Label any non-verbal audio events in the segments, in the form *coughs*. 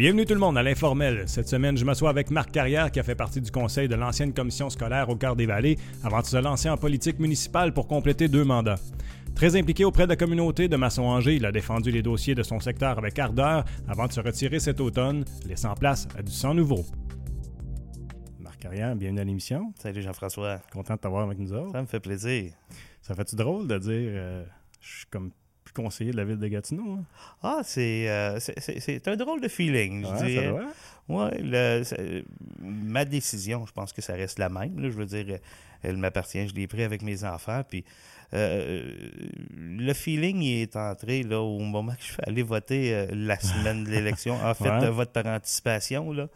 Bienvenue tout le monde à l'informel. Cette semaine, je m'assois avec Marc Carrière qui a fait partie du conseil de l'ancienne commission scolaire au cœur des vallées avant de se lancer en politique municipale pour compléter deux mandats. Très impliqué auprès de la communauté de Masson-Angers, il a défendu les dossiers de son secteur avec ardeur avant de se retirer cet automne, laissant place à du sang nouveau. Marc Carrière, bienvenue à l'émission. Salut Jean-François. Content de t'avoir avec nous autres. Ça me fait plaisir. Ça fait-tu drôle de dire euh, je suis comme plus conseiller de la ville de Gatineau? hein? Ah, c'est euh, c'est- un drôle de feeling, je Ouais, ça dirais. doit. Ouais, le- c'est- ma décision, je pense que ça reste la même. là. je veux dire, elle m'appartient, je l'ai pris avec mes enfants. Puis euh, le feeling il est entré là, au moment que je suis allé voter euh, la semaine de l'élection. En fait, Ouais. vote par anticipation, là.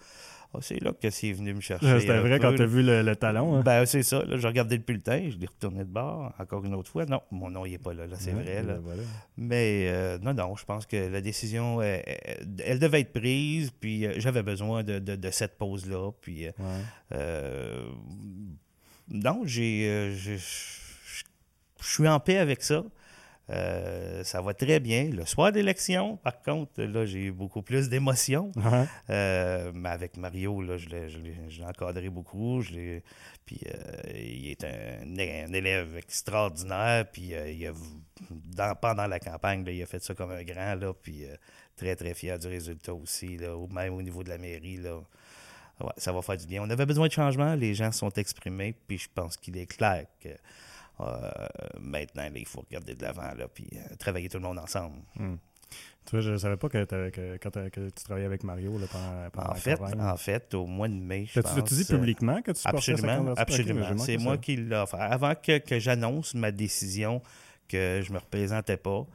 Ah, c'est là que c'est venu me chercher. C'était vrai peu, quand t'as là. vu le, le talon. hein? Ben, c'est ça. Là, je regardais le bulletin, je l'ai retourné de bord encore une autre fois. Non, mon nom, il n'est pas là. là c'est Ouais, vrai. Là. ben voilà. Mais euh, non, non, je pense que la décision, euh, elle, devait être prise, puis euh, j'avais besoin de, de- de cette pause-là. Puis, euh, Ouais. euh, non, j'ai, euh, je suis en paix avec ça. Euh, ça va très bien. Le soir d'élection, par contre, là, j'ai eu beaucoup plus d'émotions. Ouais. *laughs* Euh, mais avec Mario, là, je l'ai, encadré beaucoup. Je puis euh, il est un, un élève extraordinaire. Puis il a, dans- pendant la campagne, là, il a fait ça comme un grand. Là, puis très, très fier du résultat aussi. Là, même au niveau de la mairie. Là. Ouais, ça va faire du bien. On avait besoin de changement. Les gens sont exprimés. Puis je pense qu'il est clair que maintenant, là, il faut regarder de l'avant. Puis euh, travailler tout le monde ensemble. Hmm. Tu vois, je savais pas que, que- tu travaillais avec Mario là, pendant, pendant En la fait, campagne. en fait, au mois de mai, je t'as-tu dit euh, publiquement que tu Absolument, absolument. C'est moi ça? qui l'ai fait. Avant que, j'annonce ma décision que je me représentais pas,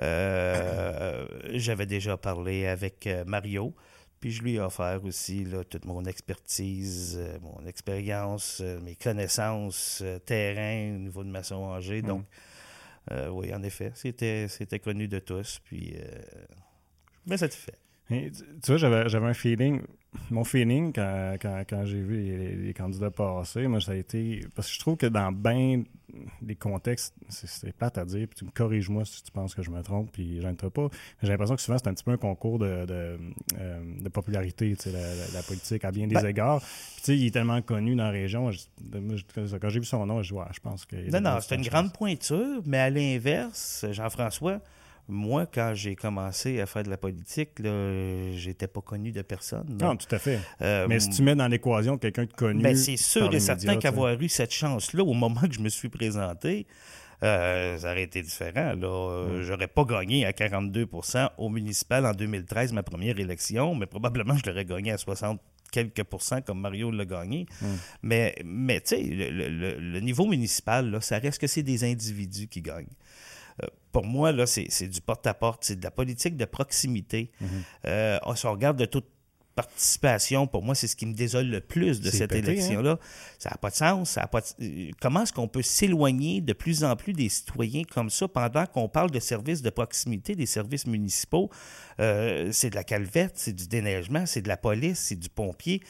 euh, *coughs* j'avais déjà parlé avec euh, Mario. Puis je lui ai offert aussi là, toute mon expertise, euh, mon expérience, euh, mes connaissances euh, terrain au niveau de maçon Angers. Mm. Donc, oui, en effet, c'était c'était connu de tous. Puis, satisfait. Et tu tu vois, j'avais j'avais un feeling. Mon feeling quand, quand, quand j'ai vu les, les candidats passer, moi, ça a été. Parce que je trouve que dans bien des contextes, c'est- plate à dire, puis tu me corriges-moi si tu penses que je me trompe, puis j'entre pas. J'ai l'impression que souvent, c'est un petit peu un concours de, de, euh, de popularité, tu sais, la, la- la politique, à bien des Ben- égards. Puis, tu sais, il est tellement connu dans la région. je- quand j'ai vu son nom, je ouais, je pense que. Non, non, c'est une grande pointure, mais à l'inverse, Jean-François, moi, quand j'ai commencé à faire de la politique, là, j'étais pas connu de personne. là. Non, tout à fait. Euh, Mais si tu mets dans l'équation quelqu'un de connu. ben, c'est sûr et certain qu'avoir eu cette chance-là au moment que je me suis présenté, euh, ça aurait été différent. Là. Euh, Mm. J'aurais pas gagné à 42% au municipal en 2013, ma première élection, mais probablement je l'aurais gagné à 60 quelques pourcents comme Mario l'a gagné. Mm. Mais, mais tu sais, le- le niveau municipal, là, ça reste que c'est des individus qui gagnent. Euh, pour moi, là, c'est du porte-à-porte, c'est de la politique de proximité. Mhm. Euh, si on regarde de toute participation, pour moi, c'est ce qui me désole le plus de cette hein? élection-là. Ça n'a pas de sens. Ça a pas de- euh, Comment est-ce qu'on peut s'éloigner de plus en plus des citoyens comme ça pendant qu'on parle de services de proximité, des services municipaux? Euh, c'est de la calvette, c'est du déneigement, c'est de la police, c'est du pompier.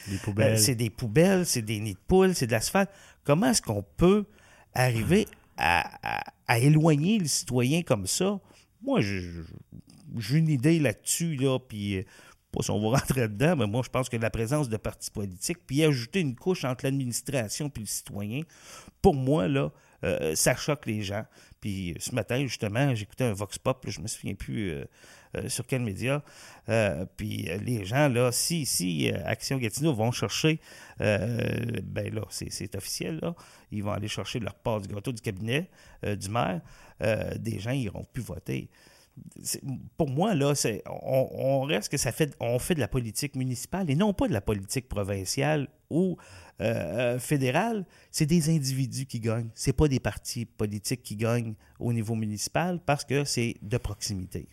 Euh, c'est des poubelles, c'est des nids de poules, c'est de l'asphalte. Comment est-ce qu'on peut arriver à, à- à éloigner le citoyen comme ça? Moi, j'ai une idée là-dessus, là, puis euh, pas si on va *laughs* rentrer dedans, mais moi, je pense que la présence de partis politiques, puis ajouter une couche entre l'administration et le citoyen, pour moi, là, euh, ça choque les gens. Puis ce matin, justement, j'écoutais un Vox Pop, là, je me souviens plus euh, euh, sur quel média. Euh, puis euh, les gens, là, si, si euh, Action Gatineau vont chercher, euh, ben là, c'est officiel, là, ils vont aller chercher leur part du gâteau du cabinet euh, du maire, euh, des gens iront plus voter. Pour moi, là, on, on reste que ça fait, on fait de la politique municipale et non pas de la politique provinciale ou euh, euh, fédérale. C'est des individus qui gagnent. C'est pas des partis politiques qui gagnent au niveau municipal parce que c'est de proximité.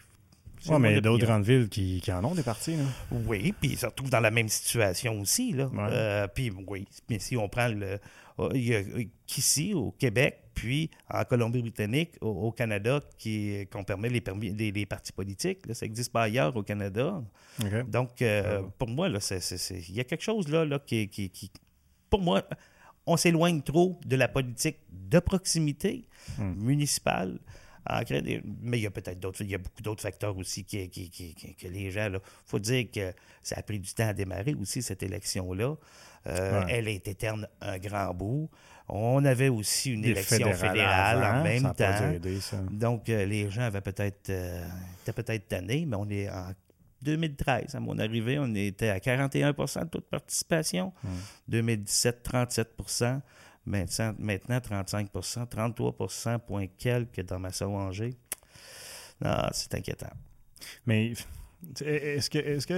Ouais, mais mon il y a d'autres grandes villes qui, qui en ont des partis. Là. Oui, puis ils se retrouvent dans la même situation aussi. Là. Ouais. Euh, puis oui, mais si on prend le. euh, Il y a qu'ici, au Québec, puis en Colombie-Britannique, au, au Canada, qui- qu'on permet les, permis, les, les partis politiques. Là, ça n'existe pas ailleurs au Canada. Donc, euh, Ouais. pour moi, là, c'est- il y a quelque chose là, là qui, qui, qui- Pour moi, on s'éloigne trop de la politique de proximité Hmm. municipale. En. Mais il y a peut-être d'autres, il y a beaucoup d'autres facteurs aussi qui, qui, qui- qui- que les gens. Il faut dire que ça a pris du temps à démarrer aussi, cette élection-là. Euh, Ouais. Elle a été terne un grand bout. On avait aussi une Des élection fédérale avant, en même temps. aider. Donc, euh, les gens avaient peut-être euh, étaient peut-être tannés, mais on est en 2013. À mon arrivée, on était à 41 de taux de participation. 2017, 37 Maintenant, maintenant 35% 33% point quelques dans ma Angers. Non, c'est inquiétant. Mais est-ce que, est-ce que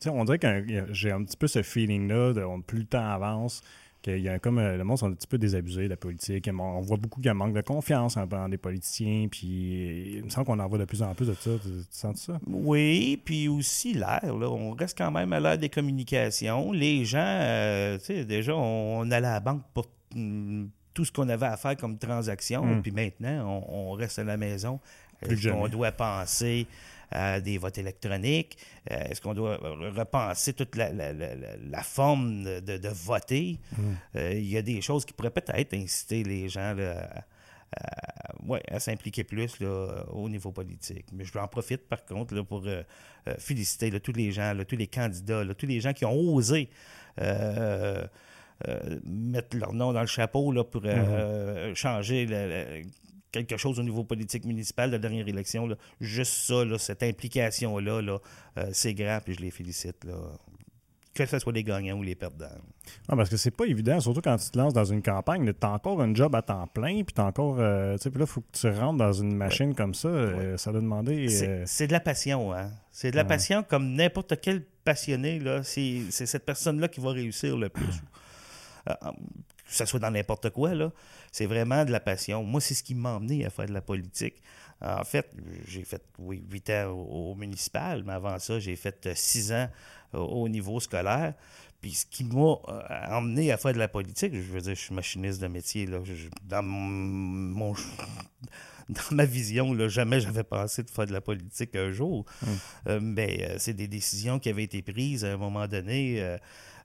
sais, on dirait que j'ai un petit peu ce feeling-là, de, on- plus le temps avance, qu'il y a comme euh, le monde sont un petit peu désabusés de la politique. On on voit beaucoup qu'il y a un manque de confiance en, des politiciens, puis il me semble qu'on en voit de plus en plus de ça. Tu, tu sens ça? Oui, puis aussi l'air. On reste quand même à l'ère des communications. Les gens, euh, tu sais, déjà, on, on allait à la banque pour hum, tout ce qu'on avait à faire comme transaction. Mm. Puis maintenant, on, on reste à la maison. Plus jamais. doit penser à des votes électroniques? Euh, Est-ce qu'on doit repenser toute la, la- la- la- la forme de, de- voter? Mm. Euh, Il y a des choses qui pourraient peut-être inciter les gens là, à, à- ouais, à s'impliquer plus là, au niveau politique. Mais je en profite par contre là, pour euh, euh, féliciter tous les gens, tous les candidats, tous les gens qui ont osé euh, euh, mettre leur nom dans le chapeau là, pour euh, changer le- le- quelque chose au niveau politique municipal de la dernière élection. là. Juste ça, là, cette implication-là, là, euh, c'est grand, puis je les félicite. Là. Que ce soit les gagnants ou les perdants. Ah, parce que c'est pas évident, surtout quand tu te lances dans une campagne. Tu as encore un job à temps plein, puis tu encore. euh, tu sais, puis là, il faut que tu rentres dans une machine comme ça. euh, ça doit demander. C'est euh, c'est de la passion, hein? C'est de la Ouais. passion comme n'importe quel passionné, là. C'est c'est cette personne-là qui va réussir le plus. *clears throat* Euh, que ce soit dans n'importe quoi, là. C'est vraiment de la passion. Moi, c'est ce qui m'a emmené à faire de la politique. En fait, j'ai fait, oui, huit ans au, au municipal, mais avant ça, j'ai fait euh, six ans au, au niveau scolaire. Puis ce qui m'a euh, emmené à faire de la politique, je veux dire, je suis machiniste de métier, là. Je- dans mon, *laughs* dans ma vision, là, jamais j'avais pensé de faire de la politique un jour. Euh, mais euh, c'est des décisions qui avaient été prises à un moment donné euh,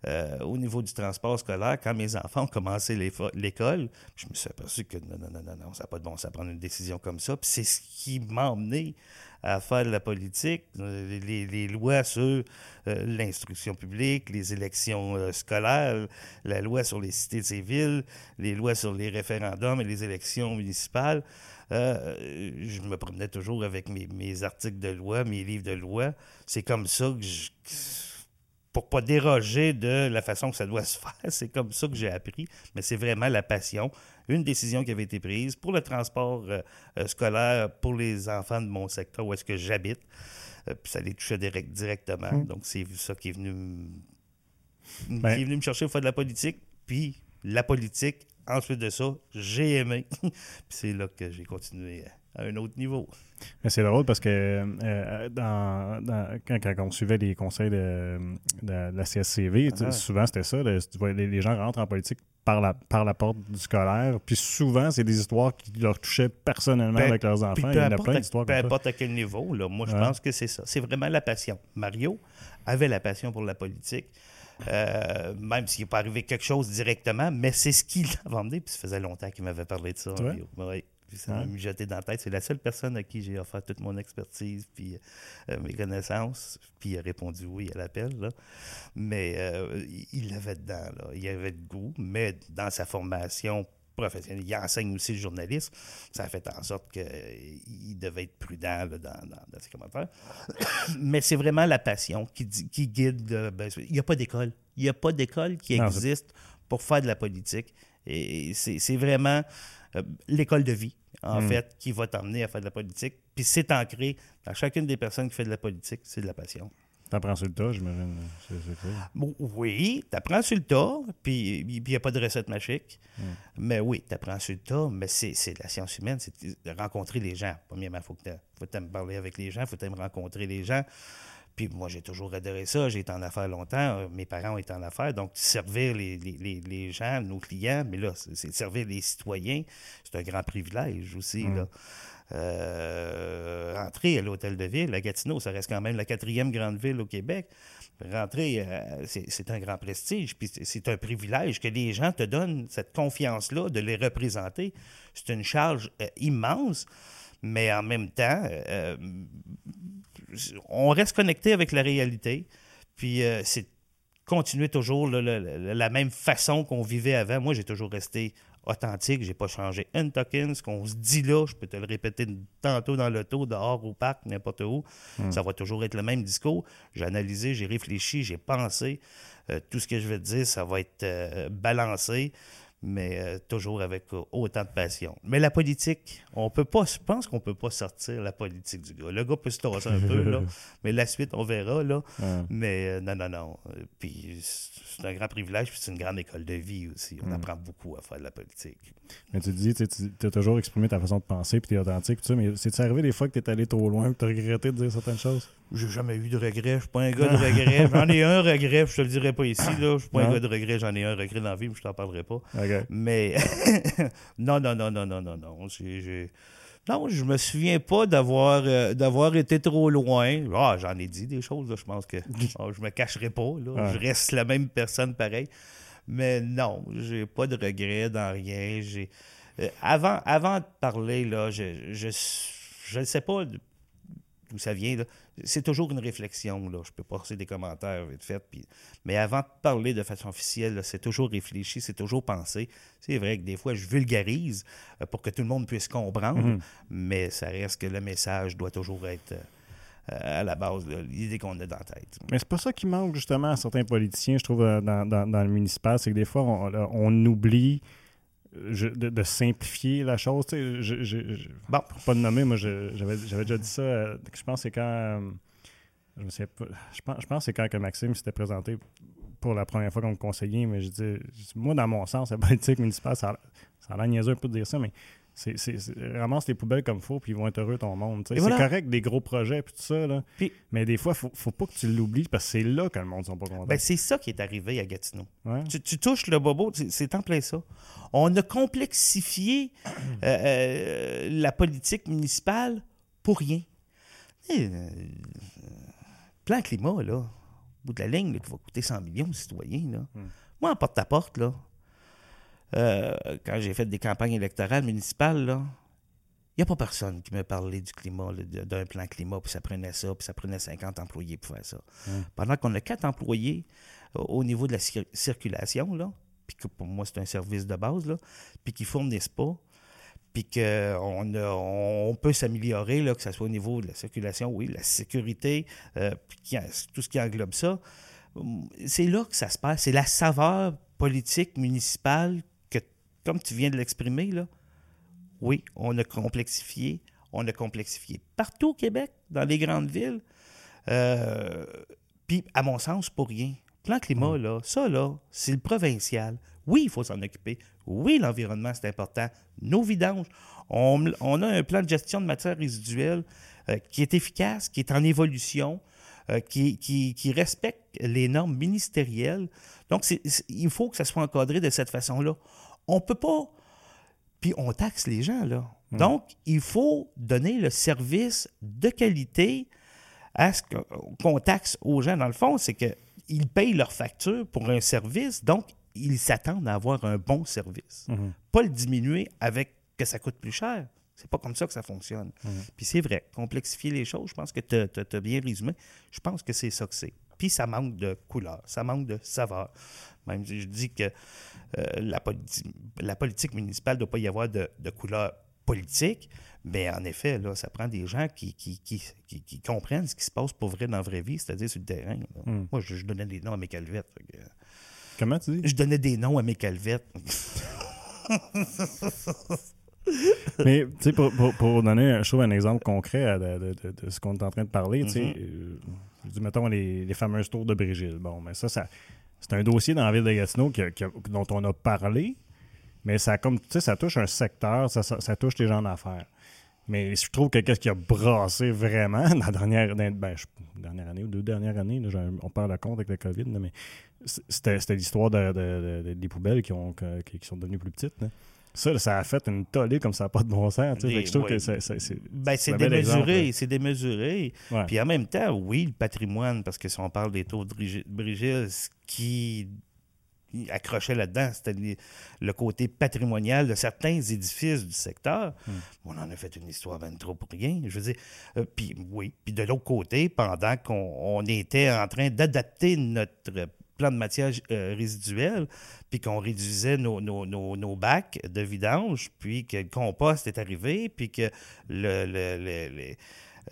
euh, au niveau du transport scolaire quand mes enfants ont commencé l'école. Je me suis aperçu que non, non, non, non, non, ça n'a pas de bon de prendre une décision comme ça. Puis c'est ce qui m'a emmené à faire de la politique, euh, les, lois sur euh, l'instruction publique, les élections scolaires, la loi sur les cités civiles, les lois sur les référendums et les élections municipales. Je me promenais toujours avec mes, mes articles de loi, mes livres de loi. C'est comme ça que je. Pour pas déroger de la façon que ça doit *laughs* se faire, c'est comme ça que j'ai appris. Mais c'est vraiment la passion. Une décision qui avait été prise pour le transport euh, euh, scolaire pour les enfants de mon secteur où est-ce que j'habite. Euh, puis ça les touchait direct- directement. Mm. Donc c'est ça qui est venu me Ben- qui est venu me chercher pour faire de la politique. Puis la politique, ensuite de ça, j'ai aimé. *laughs* Puis c'est là que j'ai continué à un autre niveau. Mais c'est drôle parce que euh, dans, dans- quand, quand on suivait les conseils de, de- de la CSCV, Ah. souvent c'était ça. les, les gens rentrent en politique par la, par la porte du scolaire. Puis souvent, c'est des histoires qui leur touchaient personnellement Ben, avec leurs enfants. peu Il y en a importe, plein à, d'histoires peu comme ça. importe à quel niveau, là, moi je Ouais. pense que c'est ça. C'est vraiment la passion. Mario avait la passion pour la politique. euh, même s'il n'est pas arrivé quelque chose directement, mais c'est ce qui *laughs* l'avait emmené. Puis ça faisait longtemps qu'il m'avait parlé de ça. Puis ça m'a mijoté dans la tête. C'est la seule personne à qui j'ai offert toute mon expertise puis euh, mes connaissances. Puis il a répondu oui à l'appel. là. Mais euh, il- l'avait dedans. Là. Il avait le goût, mais dans sa formation professionnelle, il enseigne aussi le journalisme. Ça a fait en sorte qu'il devait être prudent là, dans, dans- dans ses commentaires. *coughs* Mais c'est vraiment la passion qui, guide. euh, ben, il n'y a pas d'école. Il n'y a pas d'école qui Non, c'est- existe pour faire de la politique. Et c'est c'est vraiment l'école de vie, en Mm. fait, qui va t'emmener à faire de la politique. Puis c'est ancré dans chacune des personnes qui fait de la politique, c'est de la passion. T'apprends sur le tas, j'imagine. Bon, oui, tu apprends sur le tas, puis il n'y a pas de recette magique. Mm. Mais oui, tu apprends sur le tas, mais c'est la science humaine, c'est de rencontrer les gens. Premièrement, il faut que tu aimes parler avec les gens, il faut que tu rencontrer les gens. Puis moi, j'ai toujours adoré ça. J'ai été en affaires longtemps. Euh, Mes parents ont été en affaires. Donc, servir les, les- les- gens, nos clients, mais là, c'est servir les citoyens. C'est un grand privilège aussi. Mm. Là. Euh, rentrer à l'hôtel de ville, à Gatineau, ça reste quand même la quatrième grande ville au Québec. Rentrer, euh, c'est un grand prestige, puis c'est- c'est un privilège que les gens te donnent cette confiance-là de les représenter. C'est une charge euh, immense, Mais en même temps, on reste connecté avec la réalité. Puis euh, c'est continuer toujours la, même façon qu'on vivait avant. Moi, j'ai toujours resté authentique. J'ai pas changé un token. Ce qu'on se dit là, je peux te le répéter tantôt dans l'auto, dehors, au parc, n'importe où. Ça va toujours être le même discours. J'ai analysé, j'ai réfléchi, j'ai pensé. Euh, tout ce que je vais te dire, ça va être euh, balancé, mais euh, toujours avec euh, autant de passion. Mais la politique, on peut pas, je pense qu'on peut pas sortir la politique du gars. Le gars peut se tasser un peu, là, *laughs* mais la suite, on verra, là. Mais euh, non, non, non. Puis c'est un grand privilège, puis c'est une grande école de vie aussi. On apprend beaucoup à faire de la politique. Mais tu dis, tu as toujours exprimé ta façon de penser, puis tu es authentique, puis ça, mais c'est-tu arrivé des fois que tu es allé trop loin, que tu as regretté de dire certaines choses? J'ai jamais eu de regret. Je suis pas un gars de *laughs* regret. J'en ai un regret, je te le dirai pas ici. Là. Je suis pas un gars de regret. J'en ai un regret dans la vie, mais je t'en parlerai pas. Mais *laughs* non, non, non, non, non, non, non. J'ai- Non, je me souviens pas d'avoir euh, d'avoir été trop loin. Ah, j'en ai dit des choses, là, je pense que *laughs* ah, je me cacherai pas. Là. Ouais. Je reste la même personne pareil. Mais non, j'ai pas de regrets dans rien. J'ai euh, avant, avant de parler, là, je je, je ne sais pas d'où ça vient. C'est toujours une réflexion. Là. Je peux passer des commentaires vite fait. Puis... Mais avant de parler de façon officielle, c'est toujours réfléchi, c'est toujours pensé. C'est vrai que des fois, je vulgarise euh, pour que tout le monde puisse comprendre, Mhm. mais ça reste que le message doit toujours être euh, à la base, l'idée qu'on a dans la tête. Mais c'est pas ça qui manque justement à certains politiciens, je trouve, euh, dans, dans- dans le municipal, c'est que des fois, on, oublie je- de, simplifier la chose. Bon. pour pas de nommer, moi, j'avais déjà dit ça. euh, je pense que c'est quand. euh, je me pas. Je pense, je pense c'est quand que Maxime s'était présenté pour la première fois comme conseiller, mais je dis, moi, dans mon sens, la politique municipale, ça, ça a l'air niaiseux un peu de dire ça, mais c'est, c'est, c'est- ramasse les poubelles comme faut, puis ils vont être heureux ton monde. Et C'est voilà. correct des gros projets, puis tout ça, là. Puis- mais des fois, faut, faut pas que tu l'oublies, parce que c'est là que le monde sont pas contents. Ben, c'est ça qui est arrivé à Gatineau. Ouais. Tu, tu touches le bobo, c'est- en plein ça. On a complexifié *clears throat* euh, euh, la politique municipale pour rien. Eh, euh, plan climat, là, au bout de la ligne, là, qui va coûter 100 millions aux citoyens, là. Hmm. Moi, en porte-à-porte, là, euh, quand j'ai fait des campagnes électorales municipales, là, il n'y a pas personne qui me parlait du climat, d'un plan climat, puis ça prenait ça, puis ça prenait 50 employés pour faire ça. Pendant qu'on a quatre employés euh, au niveau de la cir- circulation, là, puis que pour moi, c'est un service de base, là, puis qui fournissent pas, puis qu'on on peut s'améliorer, que ce soit au niveau de la circulation, oui, la sécurité, euh, puis tout ce qui englobe ça. Hum, C'est là que ça se passe. C'est la saveur politique municipale comme tu viens de l'exprimer, là, oui, on a complexifié. On a complexifié partout au Québec, dans les grandes villes. Euh, Puis, à mon sens, pour rien. Plan climat, là, ça, là, c'est le provincial. Oui, il faut s'en occuper. Oui, l'environnement, c'est important. Nos vidanges. On, on a un plan de gestion de matières résiduelles euh, qui est efficace, qui est en évolution, euh, qui, qui- qui respecte les normes ministérielles. Donc, il faut que ça soit encadré de cette façon-là. On peut pas puis on taxe les gens, là. Donc, il faut donner le service de qualité à ce qu'on taxe aux gens. Dans le fond, c'est qu'ils payent leur facture pour un service, donc ils s'attendent à avoir un bon service. Mhm. Pas le diminuer avec que ça coûte plus cher. C'est pas comme ça que ça fonctionne. Puis c'est vrai, complexifier les choses, je pense que tu as, bien résumé. Je pense que c'est ça que c'est. Puis ça manque de couleur, ça manque de saveur. Même si je dis que euh, la, politi- la politique municipale ne doit pas y avoir de, de couleur politique, mais en effet, là, ça prend des gens qui, qui, qui, qui- qui comprennent ce qui se passe pour vrai dans la vraie vie, c'est-à-dire sur le terrain. là. Mm. Moi, je, je donnais des noms à mes calvettes. que- Comment tu dis? je donnais des noms à mes calvettes. *laughs* *laughs* Mais, tu sais, pour, pour, pour donner, je trouve, un exemple concret de, de- de- de ce qu'on est en train de parler, tu sais, Mhm. euh, dis, mettons, les, les fameuses tours de Brigitte. Bon, mais ça, ça c'est un dossier dans la ville de Gatineau qui qui dont on a parlé, mais ça, comme, tu sais, ça touche un secteur, ça, ça, ça touche les gens d'affaires. Mais je trouve que qu'est-ce qui a brassé vraiment *laughs* dans la dernière, dans- ben, je- dernière année ou deux dernières années, là, on parle de compte avec le COVID, là, mais c'était l'histoire de, de- de- des poubelles qui, ont, qui, qui sont devenues plus petites. là. Ça, ça a fait une tollée comme ça n'a pas de bon sens. Des- je trouve ouais. que c'est- c'est- c'est Ben, c'est démesuré, c'est démesuré. Ouais. Puis en même temps, oui, le patrimoine, parce que si on parle des taux de Brigi- Brigitte, ce qui accrochait là-dedans, c'était le côté patrimonial de certains édifices du secteur. Hmm. On en a fait une histoire ben trop pour rien. Je veux dire, euh, puis oui. Puis de l'autre côté, pendant qu'on était en train d'adapter notre plan de matière euh, résiduelle, puis qu'on réduisait nos, nos, nos, bacs de vidange, puis que le compost est arrivé, puis que le, le,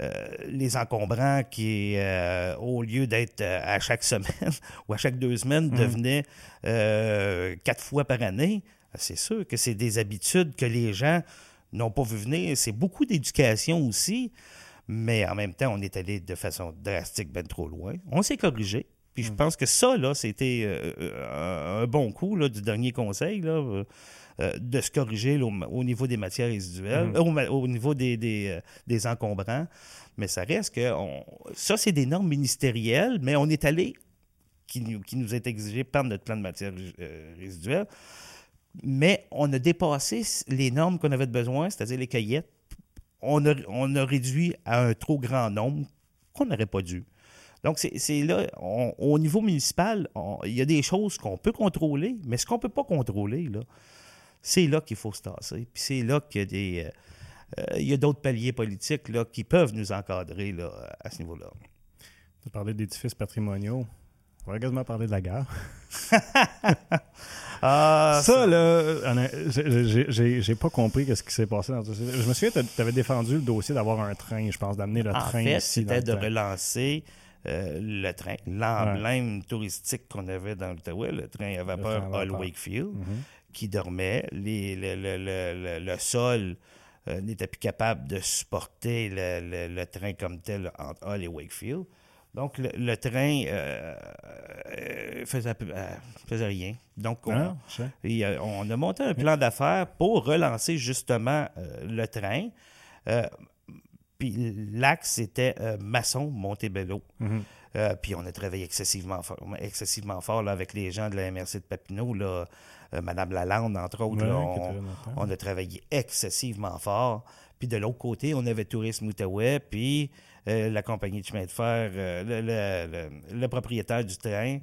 euh, les encombrants qui, euh, au lieu d'être euh, à chaque semaine *laughs* ou à chaque deux semaines, mmh. devenaient quatre fois par année, c'est sûr que c'est des habitudes que les gens n'ont pas vu venir. C'est beaucoup d'éducation aussi, mais en même temps, on est allé de façon drastique, ben trop loin. On s'est corrigé. Puis je mmh. pense que ça, là, c'était un bon coup là, du dernier conseil. Là. Euh, de se corriger au, niveau des matières résiduelles, euh, au, niveau des, euh, des, encombrants. Mais ça reste que ça, c'est des normes ministérielles, mais on est allé, qui, qui nous est exigé par notre plan de matières résiduelles, mais on a dépassé les normes qu'on avait besoin, c'est-à-dire les caillettes. On a, on a réduit à un trop grand nombre qu'on n'aurait pas dû. Donc, c'est là, au niveau municipal, il y a des choses qu'on peut contrôler, mais ce qu'on ne peut pas contrôler, là, c'est là qu'il faut se tasser. Puis c'est là qu'il y a des. Euh, il y a d'autres paliers politiques là, qui peuvent nous encadrer là, à ce niveau-là. Tu parlais d'édifices patrimoniaux. On va quasiment parler de la gare. *laughs* ah, ça, là, j'ai pas compris ce qui s'est passé dans Je me souviens, tu avais défendu le dossier d'avoir un train, je pense, d'amener le en train fait, C'était de relancer euh, le train, l'emblème touristique qu'on avait dans l'Outaouais, le train à vapeur Hall Wakefield. Mm-hmm qui dormaient. Les, le, sol euh, n'était plus capable de supporter le, train comme tel entre Hull et Wakefield. Donc, le, train euh, euh, faisait, faisait, rien. Donc, on, ah, on, a monté un plan d'affaires pour relancer justement le train. Puis l'axe était Masson-Montebello. Mm-hmm. puis on a travaillé excessivement fort, excessivement fort avec les gens de la MRC de Papineau. Là, euh, Madame Lalande, entre autres, on, a travaillé excessivement fort. Puis de l'autre côté, on avait Tourisme Outaouais, puis euh, la compagnie de chemin de fer, euh, le, propriétaire du train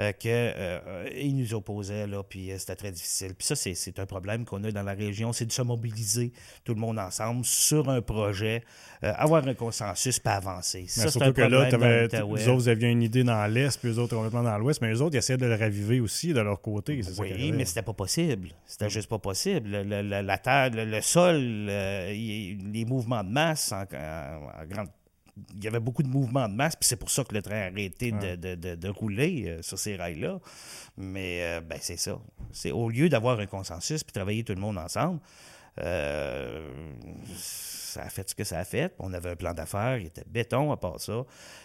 euh, qu'il euh, nous opposait, là, puis euh, c'était très difficile. Puis ça, c'est un problème qu'on a dans la région, c'est de se mobiliser tout le monde ensemble sur un projet, avoir un consensus, pas avancer. ça, surtout que là, vous autres, vous aviez une idée dans l'Est, puis eux autres complètement dans l'Ouest, mais eux autres, ils essaient de le raviver aussi de leur côté. Oui, mais c'était pas possible. C'était juste pas possible. la terre, le, sol, les mouvements de masse en, en grande il y avait beaucoup de mouvements de masse, puis c'est pour ça que le train a arrêté de, rouler euh, sur ces rails-là. Mais euh, ben, c'est ça. C'est au lieu d'avoir un consensus puis travailler tout le monde ensemble, euh, ça a fait ce que ça a fait. On avait un plan d'affaires, il était béton à part ça.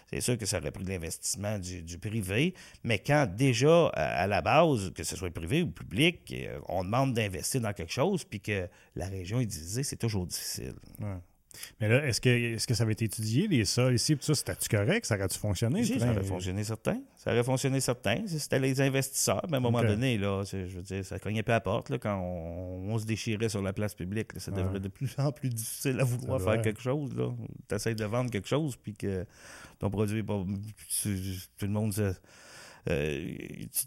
C'est sûr que ça aurait pris de l'investissement du, privé, mais quand déjà, à, la base, que ce soit privé ou public, on demande d'investir dans quelque chose, puis que la région est divisée, c'est toujours difficile. Mais là, est-ce que, est que ça avait été étudié, les sols ici, tout ça, c'était-tu correct? Ça aurait-tu fonctionné? Oui, ça aurait fonctionné certain. Ça aurait fonctionné certain. C'était les investisseurs. Mais à un moment donné, là, je veux dire, ça cognait pas à la porte là, quand on, se déchirait sur la place publique. ça devenait de plus en plus difficile à vouloir faire quelque chose. Tu essaies de vendre quelque chose, puis que ton produit pas. Tout le monde se euh,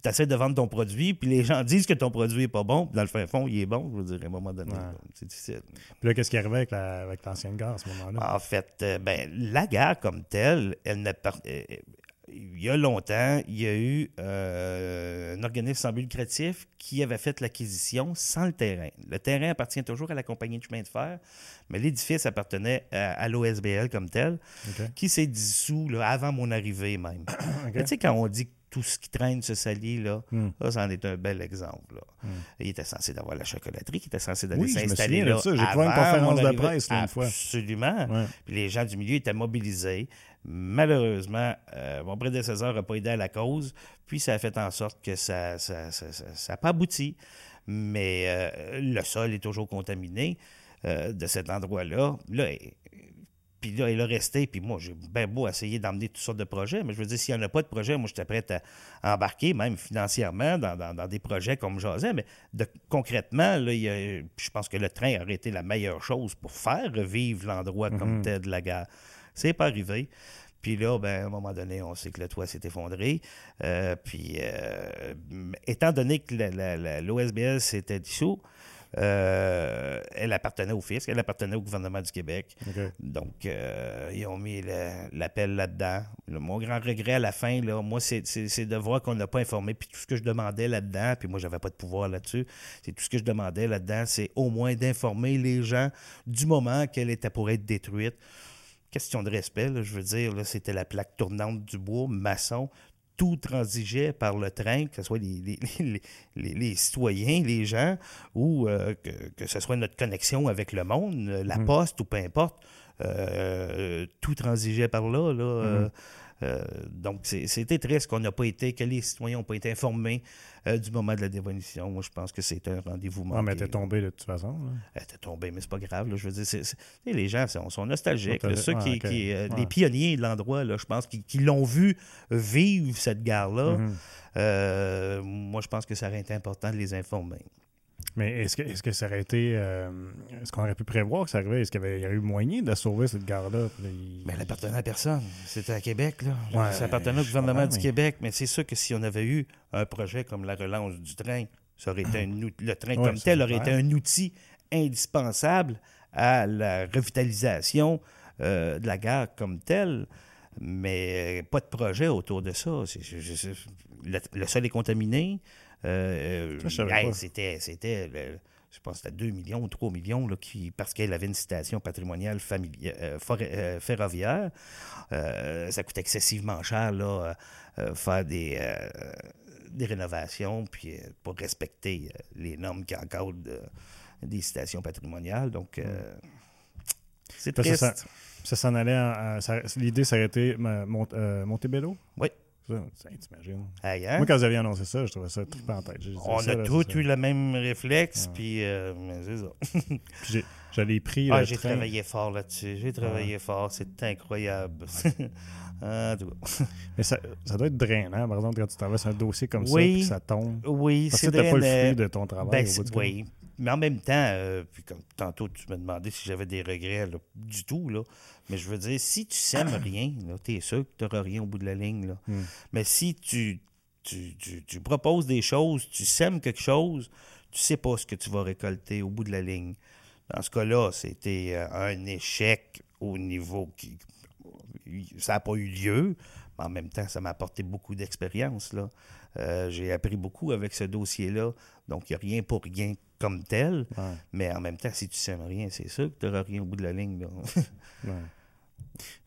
tu essaies de vendre ton produit, puis les gens disent que ton produit n'est pas bon, puis dans le fin fond, il est bon. Je veux dire, à un moment donné, c'est difficile. Puis là, qu'est-ce qui arrivait avec, avec l'ancienne gare à ce moment-là? En fait, euh, ben, la gare comme telle, elle ne euh, il y a longtemps, il y a eu un organisme sans but lucratif qui avait fait l'acquisition sans le terrain. Le terrain appartient toujours à la compagnie de chemin de fer, mais l'édifice appartenait à, l'OSBL comme tel, qui s'est dissous avant mon arrivée même. *coughs* Tu sais, quand on dit tout ce qui traîne se salit, là, hmm. ça, en est un bel exemple. Hmm. Il était censé d'avoir la chocolaterie, qui était censé d'aller s'installer là. J'ai trouvé une conférence de presse une fois. Absolument. Puis les gens du milieu étaient mobilisés. Malheureusement, euh, mon prédécesseur n'a pas aidé à la cause, puis ça a fait en sorte que ça n'a ça, ça, pas abouti. Mais euh, le sol est toujours contaminé euh, de cet endroit-là. Là, puis là, il a resté. Puis moi, j'ai bien beau essayer d'emmener toutes sortes de projets, mais je veux dire, s'il n'y en a pas de projet, moi, j'étais prêt à embarquer, même financièrement, dans, des projets comme José. Mais de, concrètement, là, je pense que le train aurait été la meilleure chose pour faire revivre l'endroit comme mhm. tel de la gare. C'est pas arrivé. Puis là, ben, à un moment donné, on sait que le toit s'est effondré. Euh, puis, euh, étant donné que l'OSBL s'était dissous, euh, elle appartenait au fisc, elle appartenait au gouvernement du Québec. Donc, euh, ils ont mis l'appel là-dedans. mon grand regret à la fin, là, moi, c'est de voir qu'on n'a pas informé. Puis tout ce que je demandais là-dedans, puis moi, j'avais pas de pouvoir là-dessus, c'est tout ce que je demandais là-dedans, c'est au moins d'informer les gens du moment qu'elle était pour être détruite question de respect, je veux dire, c'était la plaque tournante du bois, maçon tout transigeait par le train, que ce soit les, les, citoyens, les gens, ou euh, que, ce soit notre connexion avec le monde, la mmh. poste ou peu importe, euh, tout transigeait par là. là mmh. Euh, donc, c'était triste qu'on n'a pas été, que les citoyens n'ont pas été informés euh, du moment de la dévolution. Moi, je pense que c'est un rendez-vous manqué. Ah, mais elle était tombée de toute façon. Elle était tombée, mais c'est pas grave. je veux dire, les gens sont, nostalgiques. ceux qui, euh, les pionniers de l'endroit, je pense, qui, l'ont vu vivre cette gare-là, mm-hmm. moi, je pense que ça aurait été important de les informer. Mais est-ce que, est que ça aurait été. Euh, est-ce qu'on aurait pu prévoir que ça arrivait? Est-ce qu'il y, avait, eu moyen de sauver cette gare-là? Mais elle appartenait à personne. C'était à Québec, là. ça appartenait au gouvernement du Québec. Mais c'est sûr que si on avait eu un projet comme la relance du train, ça aurait été le train comme tel aurait été un outil indispensable à la revitalisation euh, de la gare comme telle. Mais pas de projet autour de ça. le sol est contaminé. Euh, euh, c'était, c'était je pense que c'était 2 millions ou 3 millions là, qui, parce qu'elle avait une station patrimoniale euh, ferroviaire. ça coûte excessivement cher là, faire des, des rénovations puis pour respecter les normes qui encadrent des stations patrimoniales. Donc, c'est triste. Ça, ça, s'en allait. l'idée, ça aurait été Montebello? Oui. Ça, t'imagines. Hein? Moi, quand vous aviez annoncé ça, je trouvais ça trippant en tête. On a tous eu le même réflexe, puis euh, c'est ça. *laughs* j'allais pris. Ah, j'ai travaillé fort là-dessus. J'ai travaillé fort. C'est incroyable. ah, *laughs* *laughs* Mais ça, ça, doit être drainant, par exemple, quand tu traverses un dossier comme ça, puis ça tombe. Oui, c'est drainant. Parce que pas le fruit de ton travail. Ben, oui. Mais en même temps, euh, puis comme tantôt, tu me demandais si j'avais des regrets du tout. Là. Mais je veux dire, si tu sèmes *coughs* rien, tu es sûr que tu n'auras rien au bout de la ligne. Là. Hmm. Mais si tu, tu, tu, proposes des choses, tu sèmes quelque chose, tu sais pas ce que tu vas récolter au bout de la ligne. Dans ce cas-là, c'était euh, un échec au niveau qui. Ça n'a pas eu lieu, mais en même temps, ça m'a apporté beaucoup d'expérience. Là. Euh, j'ai appris beaucoup avec ce dossier-là. Donc, il n'y a rien pour rien comme tel. Mais en même temps, si tu sèmes rien, c'est sûr que tu n'auras rien au bout de la ligne. *laughs*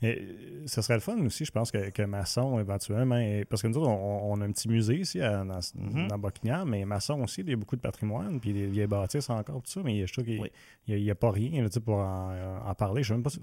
Et, euh, ce serait le fun aussi, je pense, que, que Masson, éventuellement, parce que nous autres, on, a un petit musée ici à, dans, mm mais Masson aussi, il y a beaucoup de patrimoine, puis il y a bâtisses encore, tout ça, mais je trouve qu'il n'y a, pas rien pour en, parler. Je ne sais même pas si